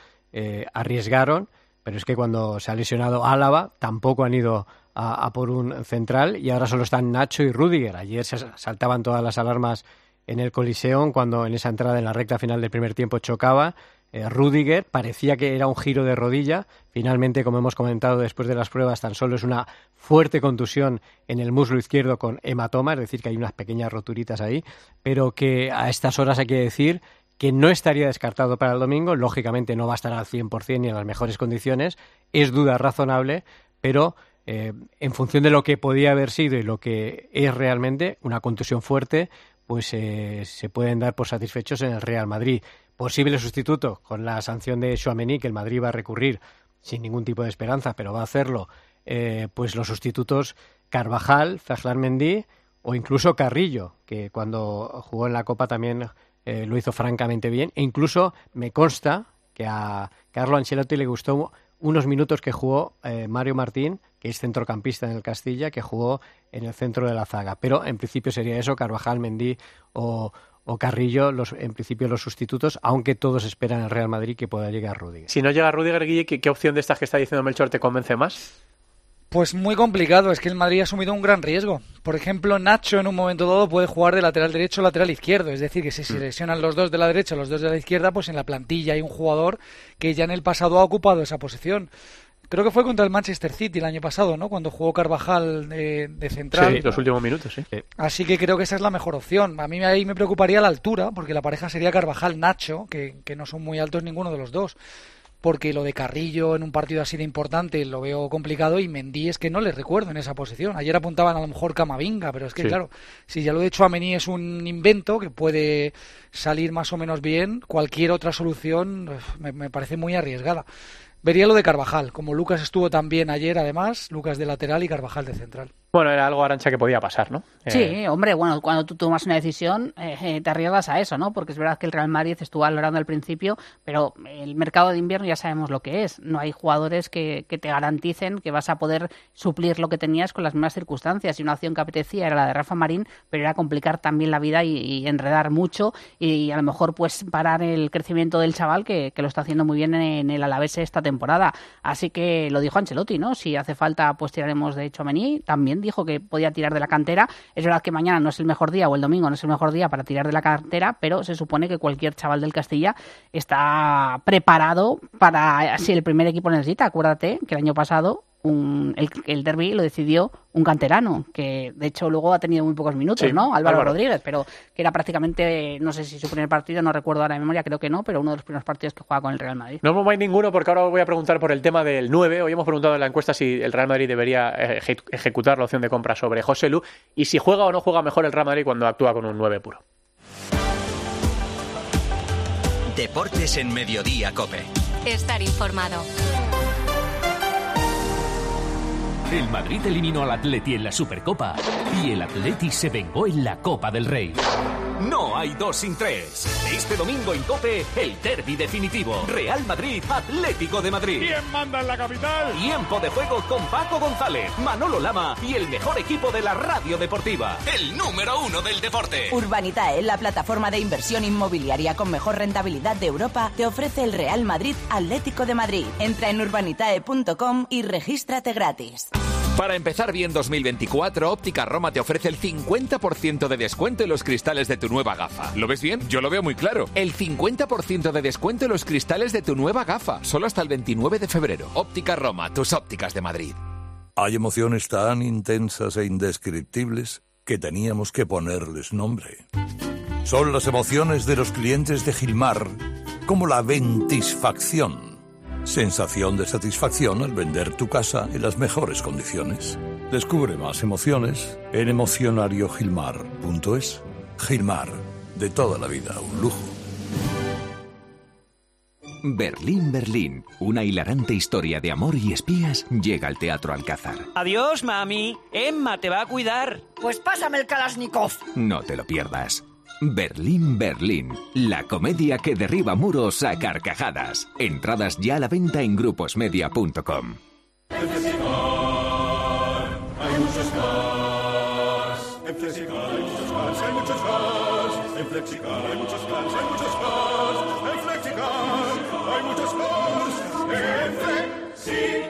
arriesgaron, pero es que cuando se ha lesionado Álava tampoco han ido a, por un central y ahora solo están Nacho y Rudiger. Ayer se saltaban todas las alarmas en el Coliseum cuando en esa entrada en la recta final del primer tiempo chocaba. Eh, Rudiger parecía que era un giro de rodilla. Finalmente, como hemos comentado después de las pruebas, tan solo es una fuerte contusión en el muslo izquierdo con hematoma, es decir, que hay unas pequeñas roturitas ahí, pero que a estas horas hay que decir que no estaría descartado para el domingo. Lógicamente no va a estar al 100% ni en las mejores condiciones. Es duda razonable, pero eh, en función de lo que podía haber sido y lo que es realmente una contusión fuerte, pues eh, se pueden dar por satisfechos en el Real Madrid. Posible sustituto con la sanción de Chouameni, que el Madrid va a recurrir sin ningún tipo de esperanza, pero va a hacerlo, eh, pues los sustitutos Carvajal, Fajlar Mendy o incluso Carrillo, que cuando jugó en la Copa también eh, lo hizo francamente bien. E incluso me consta que a Carlo Ancelotti le gustó unos minutos que jugó eh, Mario Martín, que es centrocampista en el Castilla, que jugó en el centro de la zaga. Pero en principio sería eso, Carvajal, Mendy o, o Carrillo, los, en principio los sustitutos, aunque todos esperan el Real Madrid que pueda llegar Rudiger. Si no llega Rudiger, Guille, ¿qué, qué opción de estas que está diciendo Melchor te convence más? Pues muy complicado, es que el Madrid ha asumido un gran riesgo. Por ejemplo, Nacho en un momento dado puede jugar de lateral derecho o lateral izquierdo, es decir, que si se lesionan los dos de la derecha o los dos de la izquierda, pues en la plantilla hay un jugador que ya en el pasado ha ocupado esa posición. Creo que fue contra el Manchester City el año pasado, ¿no? Cuando jugó Carvajal de, de central. Sí, los últimos minutos, sí. Así que creo que esa es la mejor opción. A mí ahí me preocuparía la altura, porque la pareja sería Carvajal-Nacho, que, que no son muy altos ninguno de los dos porque lo de Carrillo en un partido así de importante lo veo complicado y Mendy es que no le recuerdo en esa posición. Ayer apuntaban a lo mejor Camavinga, pero es que Sí. claro, si ya lo de hecho a Mení es un invento que puede salir más o menos bien, cualquier otra solución me parece muy arriesgada. Vería lo de Carvajal, como Lucas estuvo también ayer además, Lucas de lateral y Carvajal de central. Bueno, era algo arancha que podía pasar, ¿no? Eh, Sí, hombre, bueno, cuando tú tomas una decisión eh, eh, te arriesgas a eso, ¿no? Porque es verdad que el Real Madrid estuvo valorando al principio, pero el mercado de invierno ya sabemos lo que es. No hay jugadores que, que te garanticen que vas a poder suplir lo que tenías con las mismas circunstancias. Y una opción que apetecía era la de Rafa Marín, pero era complicar también la vida y, y enredar mucho y, a lo mejor pues parar el crecimiento del chaval que, que lo está haciendo muy bien en el Alavés esta temporada. Así que lo dijo Ancelotti, ¿no? Si hace falta, pues tiraremos de Chomení. También dijo que podía tirar de la cantera. Es verdad que mañana no es el mejor día o el domingo no es el mejor día para tirar de la cantera, pero se supone que cualquier chaval del Castilla está preparado para si el primer equipo necesita. Acuérdate que el año pasado un- el, el derby lo decidió un canterano, que de hecho luego ha tenido muy pocos minutos, Sí, ¿no? Álvaro, Álvaro. Rodríguez, pero que era prácticamente, no sé si su primer partido, no recuerdo ahora de memoria, creo que no, pero uno de los primeros partidos que juega con el Real Madrid. No os mováis ninguno porque ahora os voy a preguntar por el tema del 9. Hoy hemos preguntado en la encuesta si el Real Madrid debería eje- ejecutar la opción de compra sobre José Lu y si juega o no juega mejor el Real Madrid cuando actúa con un 9 puro. Deportes en Mediodía, Cope. Estar informado. El Madrid eliminó al Atleti en la Supercopa y el Atleti se vengó en la Copa del Rey. No hay dos sin tres. Este domingo en Cope, el derby definitivo. Real Madrid, Atlético de Madrid. ¿Quién manda en la capital? Tiempo de juego con Paco González, Manolo Lama y el mejor equipo de la radio deportiva. El número uno del deporte. Urbanitae, la plataforma de inversión inmobiliaria con mejor rentabilidad de Europa, te ofrece el Real Madrid Atlético de Madrid. Entra en urbanitae.com y regístrate gratis. Para empezar bien 2024, Óptica Roma te ofrece el 50% de descuento en los cristales de tu nueva gafa. ¿Lo ves bien? Yo lo veo muy claro. El 50% de descuento en los cristales de tu nueva gafa, solo hasta el 29 de febrero. Óptica Roma, tus ópticas de Madrid. Hay emociones tan intensas e indescriptibles que teníamos que ponerles nombre. Son las emociones de los clientes de Gilmar, como la ventisfacción. Sensación de satisfacción al vender tu casa en las mejores condiciones. Descubre más emociones en emocionariogilmar.es. Gilmar, de toda la vida, un lujo. Berlín, Berlín, una hilarante historia de amor y espías llega al Teatro Alcázar. Adiós, mami. Emma te va a cuidar. Pues pásame el Kalashnikov. No te lo pierdas. Berlín, Berlín, la comedia que derriba muros a carcajadas. Entradas ya a la venta en gruposmedia.com. En Flexicar hay muchos cars. En Flexicar hay muchos cars, hay muchos cars. En Flexicar hay muchos cars, hay muchos cars. En Flexicar hay muchos cars. En Flexicar.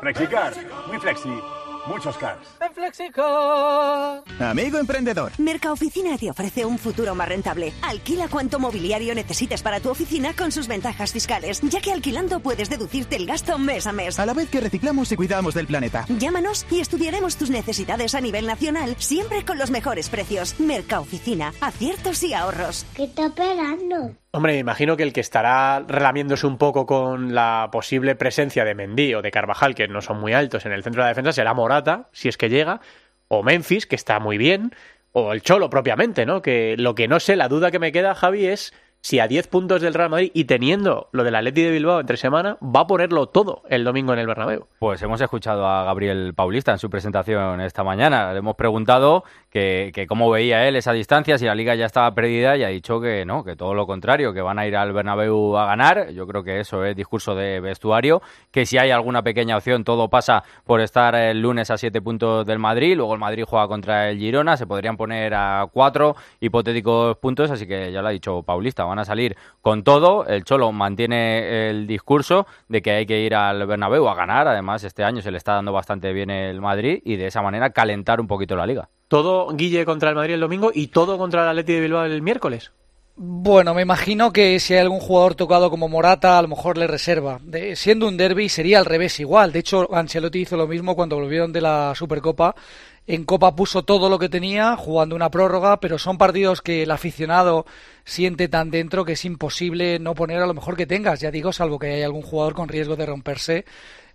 Flexicar, muy flexi. Muchos cars. En Flexicar. Amigo emprendedor. Mercaoficina te ofrece un futuro más rentable. Alquila cuanto mobiliario necesites para tu oficina con sus ventajas fiscales, ya que alquilando puedes deducirte el gasto mes a mes. A la vez que reciclamos y cuidamos del planeta. Llámanos y estudiaremos tus necesidades a nivel nacional, siempre con los mejores precios. Mercaoficina, aciertos y ahorros. ¿Qué está esperando? Hombre, imagino que el que estará relamiéndose un poco con la posible presencia de Mendy o de Carvajal, que no son muy altos en el centro de la defensa, será Morata, si es que llega, o Memphis, que está muy bien, o el Cholo propiamente, ¿no? Que lo que no sé, la duda que me queda, Javi, es si a 10 puntos del Real Madrid y teniendo lo del Atleti de Bilbao entre semana, va a ponerlo todo el domingo en el Bernabéu. Pues hemos escuchado a Gabriel Paulista en su presentación esta mañana. Le hemos preguntado que, que cómo veía él esa distancia, si la liga ya estaba perdida y ha dicho que no, que todo lo contrario, que van a ir al Bernabéu a ganar. Yo creo que eso es discurso de vestuario, que si hay alguna pequeña opción todo pasa por estar el lunes a 7 puntos del Madrid, luego el Madrid juega contra el Girona, se podrían poner a 4 hipotéticos puntos, así que ya lo ha dicho Paulista, van a salir con todo. El Cholo mantiene el discurso de que hay que ir al Bernabéu a ganar. Además, este año se le está dando bastante bien el Madrid y de esa manera calentar un poquito la liga. Todo Guille contra el Madrid el domingo y todo contra el Atleti de Bilbao el miércoles. Bueno, me imagino que si hay algún jugador tocado como Morata, a lo mejor le reserva. De- siendo un derby sería al revés igual. De hecho, Ancelotti hizo lo mismo cuando volvieron de la Supercopa. En Copa puso todo lo que tenía, jugando una prórroga, pero son partidos que el aficionado siente tan dentro que es imposible no poner a lo mejor que tengas. Ya digo, salvo que haya algún jugador con riesgo de romperse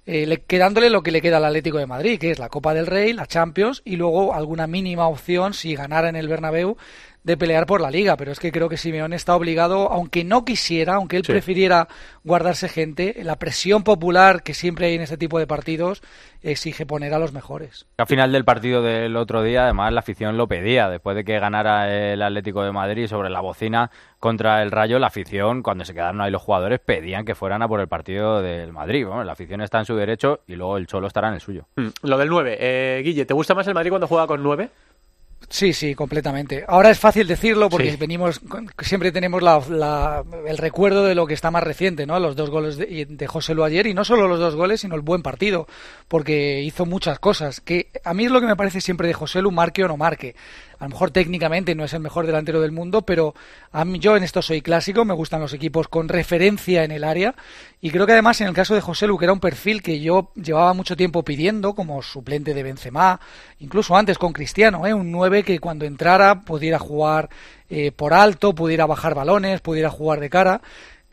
eh, le- quedándole lo que le queda al Atlético de Madrid, que es la Copa del Rey, la Champions y luego alguna mínima opción, si ganara en el Bernabéu, de pelear por la Liga. Pero es que creo que Simeone está obligado, aunque no quisiera, aunque él Sí. prefiriera guardarse gente, la presión popular que siempre hay en este tipo de partidos exige poner a los mejores. Al final del partido del otro día, además, la afición lo pedía. Después de que ganara el Atlético de Madrid sobre la bocina contra el Rayo, la afición, cuando se quedaron ahí los jugadores, pedían que fueran a por el partido del Madrid. Bueno, la afición está en su derecho y luego el Cholo estará en el suyo. Mm, Lo del 9. Eh, Guille, ¿te gusta más el Madrid cuando juega con 9? Sí, sí, completamente. Ahora es fácil decirlo porque Sí. venimos, siempre tenemos la, la- el recuerdo de lo que está más reciente, ¿no? Los dos goles de, de José Lu ayer y no solo los dos goles, sino el buen partido, porque hizo muchas cosas. Que a mí es lo que me parece siempre de José Lu, marque o no marque. A lo mejor técnicamente no es el mejor delantero del mundo, pero a mí yo en esto soy clásico, me gustan los equipos con referencia en el área y creo que además en el caso de José Lu, que era un perfil que yo llevaba mucho tiempo pidiendo como suplente de Benzema, incluso antes con Cristiano, ¿eh? un 9 que cuando entrara pudiera jugar eh, por alto, pudiera bajar balones, pudiera jugar de cara.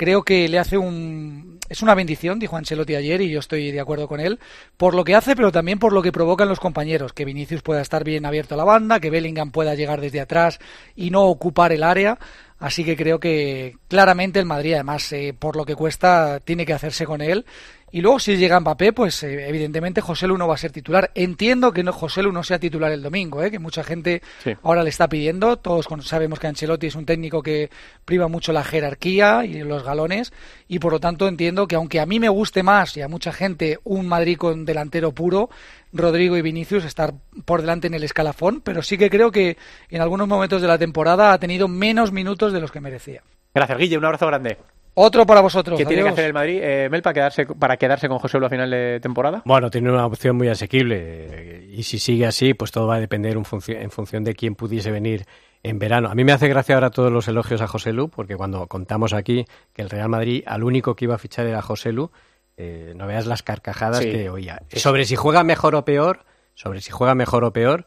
Creo que le hace un... Es una bendición, dijo Ancelotti ayer, y yo estoy de acuerdo con él, por lo que hace, pero también por lo que provocan los compañeros. Que Vinicius pueda estar bien abierto a la banda, que Bellingham pueda llegar desde atrás y no ocupar el área. Así que creo que claramente el Madrid, además, eh, por lo que cuesta, tiene que hacerse con él. Y luego, si llega Mbappé, pues eh, evidentemente José Lu no va a ser titular. Entiendo que no, José Lu no sea titular el domingo, ¿eh? que mucha gente Sí. ahora le está pidiendo. Todos sabemos que Ancelotti es un técnico que priva mucho la jerarquía y los galones. Y por lo tanto entiendo que aunque a mí me guste más y a mucha gente un Madrid con delantero puro, Rodrigo y Vinicius estar por delante en el escalafón, pero sí que creo que en algunos momentos de la temporada ha tenido menos minutos de los que merecía. Gracias, Guille. Un abrazo grande. Otro para vosotros. ¿Qué tiene que hacer el Madrid, eh, Mel, para quedarse, para quedarse con José Lu a final de temporada? Bueno, tiene una opción muy asequible eh, y si sigue así, pues todo va a depender un funci- en función de quién pudiese venir en verano. A mí me hace gracia ahora todos los elogios a José Lu, porque cuando contamos aquí que el Real Madrid al único que iba a fichar era José Lu, eh, no veas las carcajadas Sí. que oía. Sobre si juega mejor o peor, sobre si juega mejor o peor,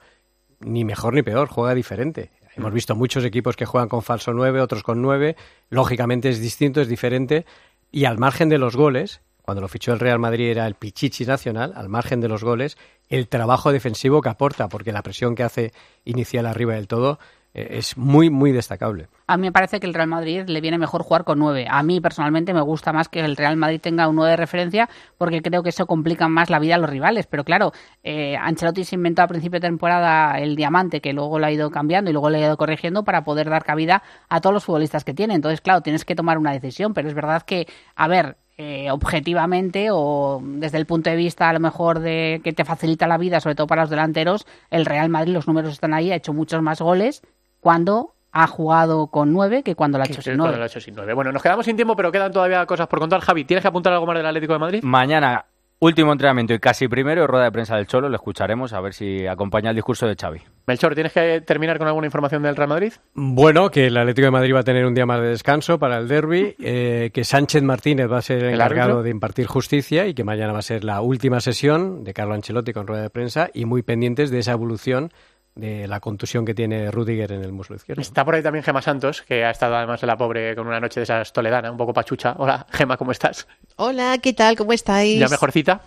ni mejor ni peor, juega diferente. Hemos visto muchos equipos que juegan con falso 9, otros con 9. Lógicamente es distinto, es diferente. Y al margen de los goles, cuando lo fichó el Real Madrid era el Pichichi nacional, al margen de los goles, el trabajo defensivo que aporta, porque la presión que hace inicial arriba del todo es muy, muy destacable. A mí me parece que el Real Madrid le viene mejor jugar con nueve. A mí personalmente me gusta más que el Real Madrid tenga un nueve de referencia porque creo que eso complica más la vida a los rivales. Pero claro, eh, Ancelotti se inventó a principio de temporada el diamante que luego lo ha ido cambiando y luego lo ha ido corrigiendo para poder dar cabida a todos los futbolistas que tiene. Entonces, claro, tienes que tomar una decisión. Pero es verdad que, a ver, eh, objetivamente o desde el punto de vista a lo mejor de que te facilita la vida, sobre todo para los delanteros, el Real Madrid, los números están ahí, ha hecho muchos más goles cuando ha jugado con nueve que cuando lo ha hecho sin Cuando nueve. lo ha hecho sin nueve. Bueno, nos quedamos sin tiempo, pero quedan todavía cosas por contar. Javi, ¿tienes que apuntar algo más del Atlético de Madrid? Mañana Último entrenamiento y casi primero rueda de prensa del Cholo, lo escucharemos a ver si acompaña el discurso de Xavi. Melchor, ¿tienes que terminar con alguna información del Real Madrid? Bueno, que el Atlético de Madrid va a tener un día más de descanso para el derby, eh, que Sánchez Martínez va a ser el encargado de impartir justicia y que mañana va a ser la última sesión de Carlo Ancelotti con rueda de prensa y muy pendientes de esa evolución de la contusión que tiene Rudiger en el muslo izquierdo. Está por ahí también Gema Santos, que ha estado además la pobre con una noche de esas toledana, un poco pachucha. Hola, Gema, ¿cómo estás? Hola, ¿qué tal? ¿Cómo estáis? ¿Ya mejorcita?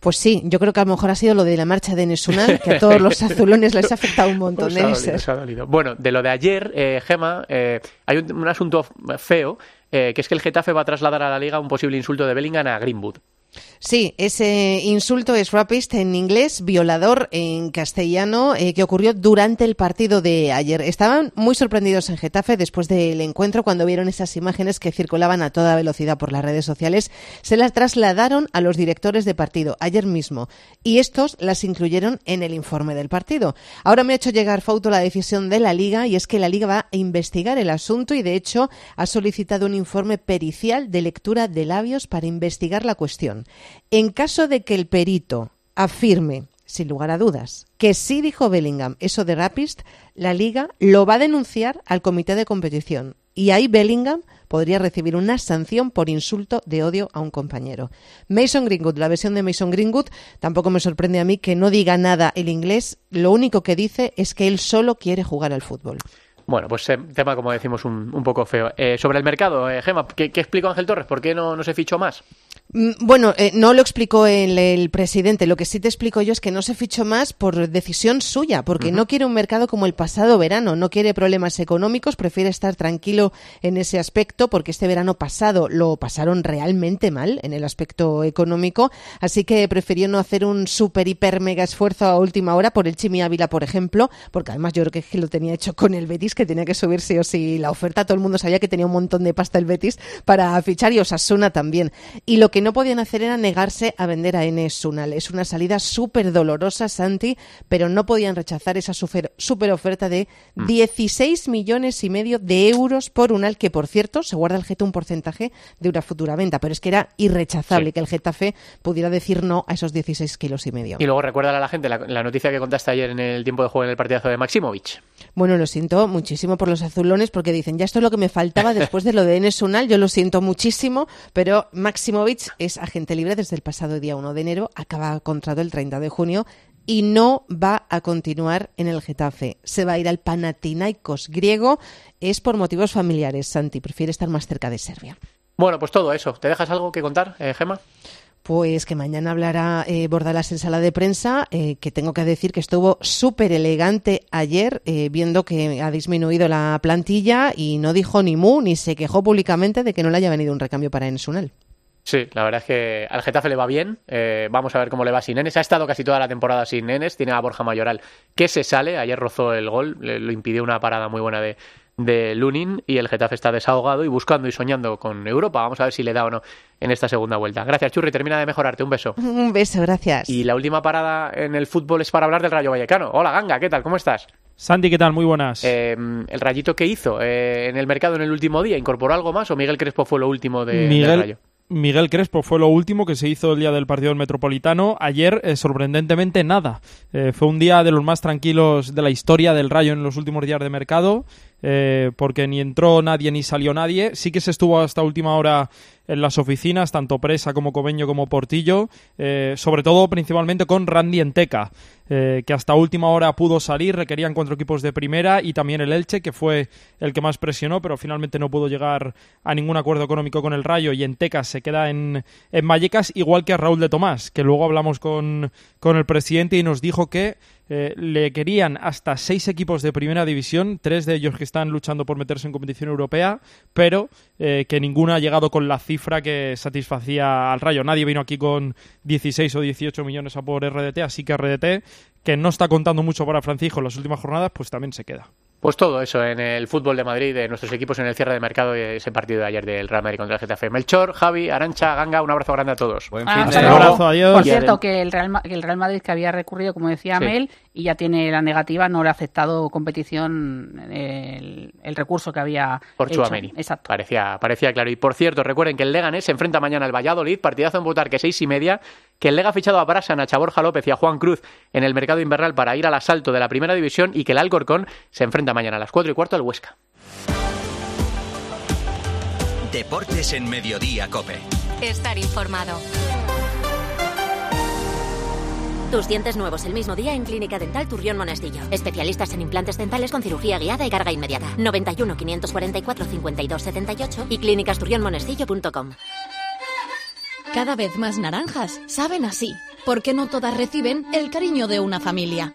Pues sí, yo creo que a lo mejor ha sido lo de la marcha de Nesunal, que a todos los azulones les ha afectado un montón. Os ha debe dolido, ser. os ha dolido. Bueno, de lo de ayer, eh, Gema, eh, hay un, un asunto feo, eh, que es que el Getafe va a trasladar a la liga un posible insulto de Bellingham a Greenwood. Sí, ese insulto es rapist en inglés, violador en castellano, eh, que ocurrió durante el partido de ayer. Estaban muy sorprendidos en Getafe después del encuentro cuando vieron esas imágenes que circulaban a toda velocidad por las redes sociales. Se las trasladaron a los directores de partido ayer mismo y estos las incluyeron en el informe del partido. Ahora me ha hecho llegar Fauto la decisión de la Liga y es que la Liga va a investigar el asunto y de hecho ha solicitado un informe pericial de lectura de labios para investigar la cuestión. En caso de que el perito afirme, sin lugar a dudas, que sí dijo Bellingham eso de Rapist, la Liga lo va a denunciar al comité de competición. Y ahí Bellingham podría recibir una sanción por insulto de odio a un compañero. Mason Greenwood, la versión de Mason Greenwood, tampoco me sorprende a mí que no diga nada el inglés. Lo único que dice es que él solo quiere jugar al fútbol. Bueno, pues eh, tema, como decimos, un, poco feo. Eh, sobre el mercado, eh, Gema, ¿qué, ¿qué Ángel Torres? ¿Por qué no, no se fichó más? Mm, Bueno, eh, no lo explicó el, el presidente. Lo que sí te explico yo es que no se fichó más por decisión suya, porque no quiere un mercado como el pasado verano, no quiere problemas económicos, prefiere estar tranquilo en ese aspecto, porque este verano pasado lo pasaron realmente mal en el aspecto económico, así que prefirió no hacer un súper, hiper, mega esfuerzo a última hora por el Chimi Ávila, por ejemplo, porque además yo creo que lo tenía hecho con el Betis, que tenía que subir sí o sí la oferta. Todo el mundo sabía que tenía un montón de pasta el Betis para fichar y Osasuna también. Y lo que no podían hacer era negarse a vender a Enes Unal. Es una salida súper dolorosa, Santi, pero no podían rechazar esa super, super oferta de 16 millones y medio de euros por Unal, que por cierto se guarda el Getafe un porcentaje de una futura venta, pero es que era irrechazable Sí. que el Getafe pudiera decir no a esos 16 kilos y medio. Y luego recuérdale a la gente la, la noticia que contaste ayer en el tiempo de juego en el partidazo de Maximovic. Bueno, lo siento muchísimo por los azulones porque dicen, ya esto es lo que me faltaba después de lo de Enes Unal, yo lo siento muchísimo, pero Maximovic es agente libre desde el pasado día 1 de enero, acaba contrato el 30 de junio y no va a continuar en el Getafe. Se va a ir al Panathinaikos griego, es por motivos familiares, Santi, prefiere estar más cerca de Serbia. Bueno, pues todo eso. ¿Te dejas algo que contar, eh, Gema? Pues que mañana hablará eh, Bordalas en sala de prensa, eh, que tengo que decir que estuvo súper elegante ayer, eh, viendo que ha disminuido la plantilla y no dijo ni mu, ni se quejó públicamente de que no le haya venido un recambio para Ensunal. Sí, la verdad es que al Getafe le va bien. Eh, vamos a ver cómo le va sin Nenes. Ha estado casi toda la temporada sin Nenes. Tiene a Borja Mayoral que se sale. Ayer rozó el gol. Le, lo impidió una parada muy buena de, de Lunin. Y el Getafe está desahogado y buscando y soñando con Europa. Vamos a ver si le da o no en esta segunda vuelta. Gracias, Churri. Termina de mejorarte. Un beso. Un beso, gracias. Y la última parada en el fútbol es para hablar del Rayo Vallecano. Hola, Ganga. ¿Qué tal? ¿Cómo estás? Santi, ¿qué tal? Muy buenas. Eh, el rayito que hizo eh, en el mercado en el último día, ¿incorporó algo más o Miguel Crespo fue lo último de, del Miguel, Rayo? Miguel Crespo fue lo último que se hizo el día del partido del Metropolitano. Ayer, eh, sorprendentemente, nada. Eh, fue un día de los más tranquilos de la historia del Rayo en los últimos días de mercado, eh, porque ni entró nadie ni salió nadie. Sí que se estuvo hasta última hora en las oficinas, tanto Presa como Cobeño como Portillo, eh, sobre todo principalmente con Randy Enteca, eh, que hasta última hora pudo salir, requerían cuatro equipos de primera y también el Elche, que fue el que más presionó, pero finalmente no pudo llegar a ningún acuerdo económico con el Rayo y Enteca se queda en, en Vallecas, igual que a Raúl de Tomás, que luego hablamos con, con el presidente y nos dijo que eh, le querían hasta seis equipos de primera división, tres de ellos que están luchando por meterse en competición europea, pero eh, que ninguno ha llegado con la cifra que satisfacía al Rayo. Nadie vino aquí con 16 o 18 millones a por RDT, así que RDT, que no está contando mucho para Francisco en las últimas jornadas, pues también se queda. Pues todo eso en el fútbol de Madrid, de nuestros equipos en el cierre de mercado y ese partido de ayer del Real Madrid contra el Getafe. Melchor, Javi, Arancha, Ganga, un abrazo grande a todos. Buen Ah, de Un abrazo, adiós. Por cierto, que el Real, Ma- que el Real Madrid que había recurrido, como decía Sí. Mel, y ya tiene la negativa, no le ha aceptado competición el, recurso que había por hecho. Exacto. Parecía, parecía claro. Y por cierto, recuerden que el Leganés se enfrenta mañana al Valladolid, partidazo en que seis y media, que el Lega ha fichado a Brasan, a Chaborja López y a Juan Cruz en el mercado invernal para ir al asalto de la primera división y que el Alcorcón se enfrenta mañana a las cuatro y cuarto al Huesca. Deportes en Mediodía, Cope. Estar informado. Tus dientes nuevos el mismo día en Clínica Dental Turrión Monestillo. Especialistas en implantes dentales con cirugía guiada y carga inmediata. 91 544 52 78 y clínicasturrionmonestillo.com. Cada vez más naranjas saben así, porque no todas reciben el cariño de una familia.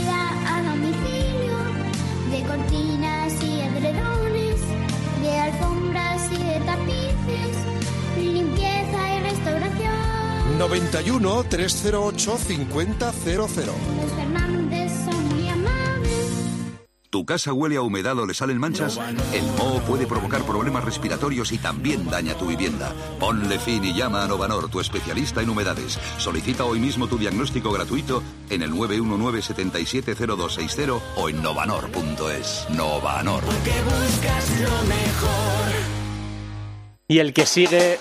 91 308 5000. Los Fernández son muy amables. ¿Tu casa huele a humedad o le salen manchas? El moho puede provocar problemas respiratorios y también daña tu vivienda. Ponle fin y llama a Novanor, tu especialista en humedades. Solicita hoy mismo tu diagnóstico gratuito en el 919-770260 o en novanor.es. Novanor. Y el que sigue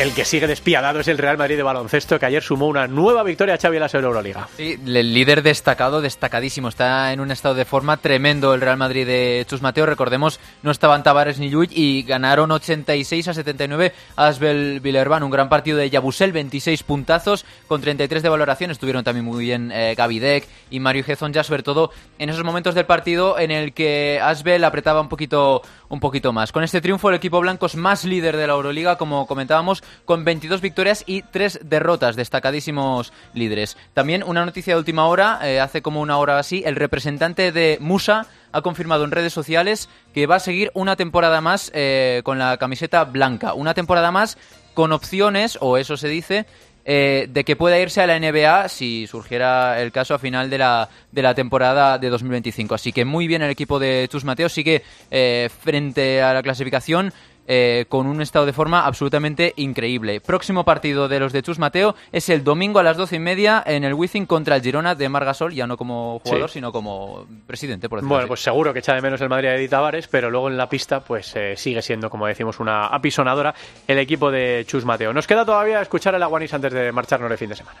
el que sigue despiadado es el Real Madrid de baloncesto, que ayer sumó una nueva victoria a Xavi en la Euroliga. Sí, el líder destacado, destacadísimo. Está en un estado de forma tremendo el Real Madrid de Chus Mateo. Recordemos, no estaban Tavares ni Llull y ganaron 86 a 79 a Asbel Villerban. Un gran partido de Yabusel, 26 puntazos con 33 de valoración. Estuvieron también muy bien eh, Gavidec y Mario Gezón ya, sobre todo en esos momentos del partido en el que Asbel apretaba un poquito, un poquito más. Con este triunfo, el equipo blanco es más líder de la Euroliga, como comentábamos, con 22 victorias y 3 derrotas, destacadísimos líderes. También una noticia de última hora, eh, hace como una hora así, el representante de Musa ha confirmado en redes sociales que va a seguir una temporada más eh, con la camiseta blanca. Una temporada más con opciones, o eso se dice, eh, de que pueda irse a la NBA si surgiera el caso a final de la, de la temporada de 2025. Así que muy bien el equipo de Tus Mateo, sigue frente a la clasificación eh, con un estado de forma absolutamente increíble. Próximo partido de los de Chus Mateo es el domingo a las doce y media en el Wizzing contra el Girona de Margasol, ya no como jugador, sino como presidente, por Bueno, pues seguro que echa de menos el Madrid de Edith Tavares, pero luego en la pista pues eh, sigue siendo, como decimos, una apisonadora el equipo de Chus Mateo. Nos queda todavía escuchar el Aguanis antes de marcharnos el fin de semana.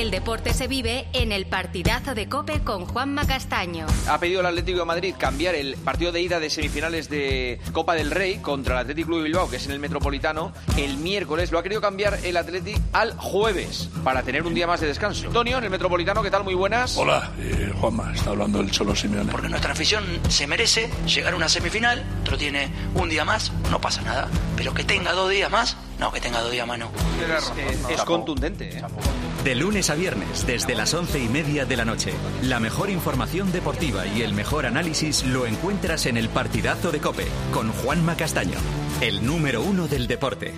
El deporte se vive en el partidazo de Cope con Juanma Castaño. Ha pedido el Atlético de Madrid cambiar el partido de ida de semifinales de Copa del Rey contra el Atlético Club de Bilbao, que es en el Metropolitano, el miércoles. Lo ha querido cambiar el Atlético al jueves para tener un día más de descanso. Antonio, en el Metropolitano, ¿qué tal? Muy buenas. Hola, eh, Juanma, está hablando el Cholo Simeone. Porque nuestra afición se merece llegar a una semifinal, otro tiene un día más, no pasa nada. Pero que tenga dos días más, no, que tenga dos días más no. Es, es contundente. ¿eh? De lunes a viernes, desde las once y media de la noche. La mejor información deportiva y el mejor análisis lo encuentras en el partidazo de Cope con Juanma Castaño, el número uno del deporte.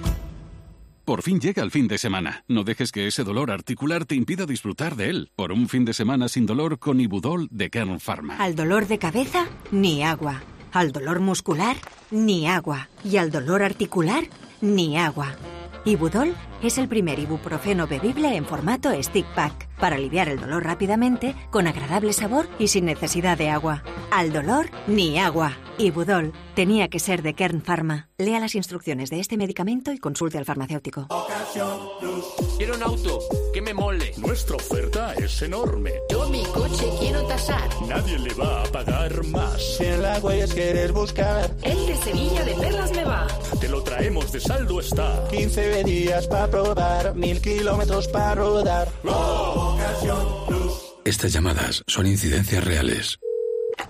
Por fin llega el fin de semana. No dejes que ese dolor articular te impida disfrutar de él. Por un fin de semana sin dolor con Ibudol de Kern Pharma. Al dolor de cabeza, ni agua. Al dolor muscular, ni agua. Y al dolor articular, ni agua. Ibudol es el primer ibuprofeno bebible en formato stick pack para aliviar el dolor rápidamente, con agradable sabor y sin necesidad de agua. Al dolor, ni agua. Ibudol tenía que ser de Kern Pharma. Lea las instrucciones de este medicamento y consulte al farmacéutico. Quiero un auto que me mole. Nuestra oferta es enorme. Yo mi coche quiero tasar. Nadie le va a pagar más. Si en las huellas quieres buscar. El de Sevilla de Perlas me va. Te lo traemos de saldo está. 15 días para probar, mil kilómetros para rodar. Estas llamadas son incidencias reales.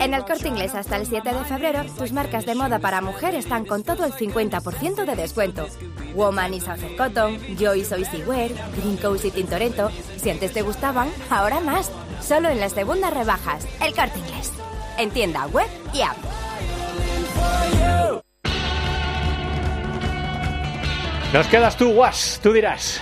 En el corte inglés hasta el 7 de febrero, tus marcas de moda para mujer están con todo el 50% de descuento. Woman y Southern Cotton, Joy Soy Wear, Green Coast y Tintoretto. Si antes te gustaban, ahora más. Solo en las segundas rebajas. El corte inglés. En tienda web y app. Nos quedas tú, Guas, tú dirás.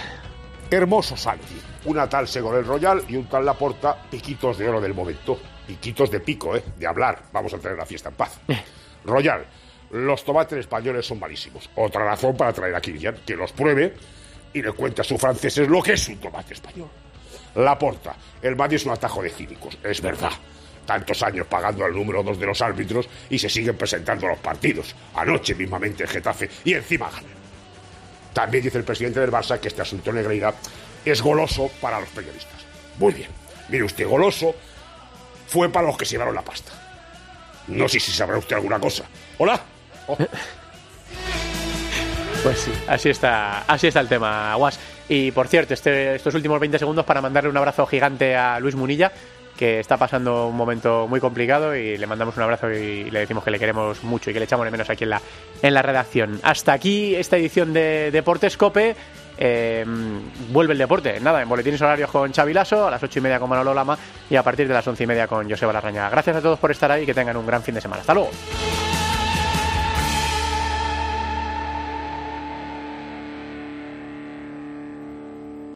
Hermoso Santi. Una tal Segorel Royal y un tal Laporta, piquitos de oro del momento. Piquitos de pico, ¿eh? De hablar. Vamos a tener la fiesta en paz. Royal, los tomates españoles son malísimos. Otra razón para traer a Kilian, que los pruebe y le cuente a sus franceses lo que es un tomate español. Laporta, el Madrid es un atajo de cínicos, es verdad. Tantos años pagando al número dos de los árbitros y se siguen presentando a los partidos. Anoche mismamente en Getafe y encima ganan. También dice el presidente del Barça que este asunto de es goloso para los periodistas. Muy bien. Mire usted, goloso fue para los que se llevaron la pasta. No sé si sabrá usted alguna cosa. Hola. Oh. Pues sí, así está, así está el tema, Guas. Y por cierto, este- estos últimos 20 segundos para mandarle un abrazo gigante a Luis Munilla, que está pasando un momento muy complicado y le mandamos un abrazo y le decimos que le queremos mucho y que le echamos de menos aquí en la, en la redacción. Hasta aquí esta edición de Deportes Cope. Eh, vuelve el deporte, nada, en boletines horarios con Xavi a las ocho y media con Manolo Lama y a partir de las once y media con Joseba Larrañaga. Gracias a todos por estar ahí y que tengan un gran fin de semana. Hasta luego.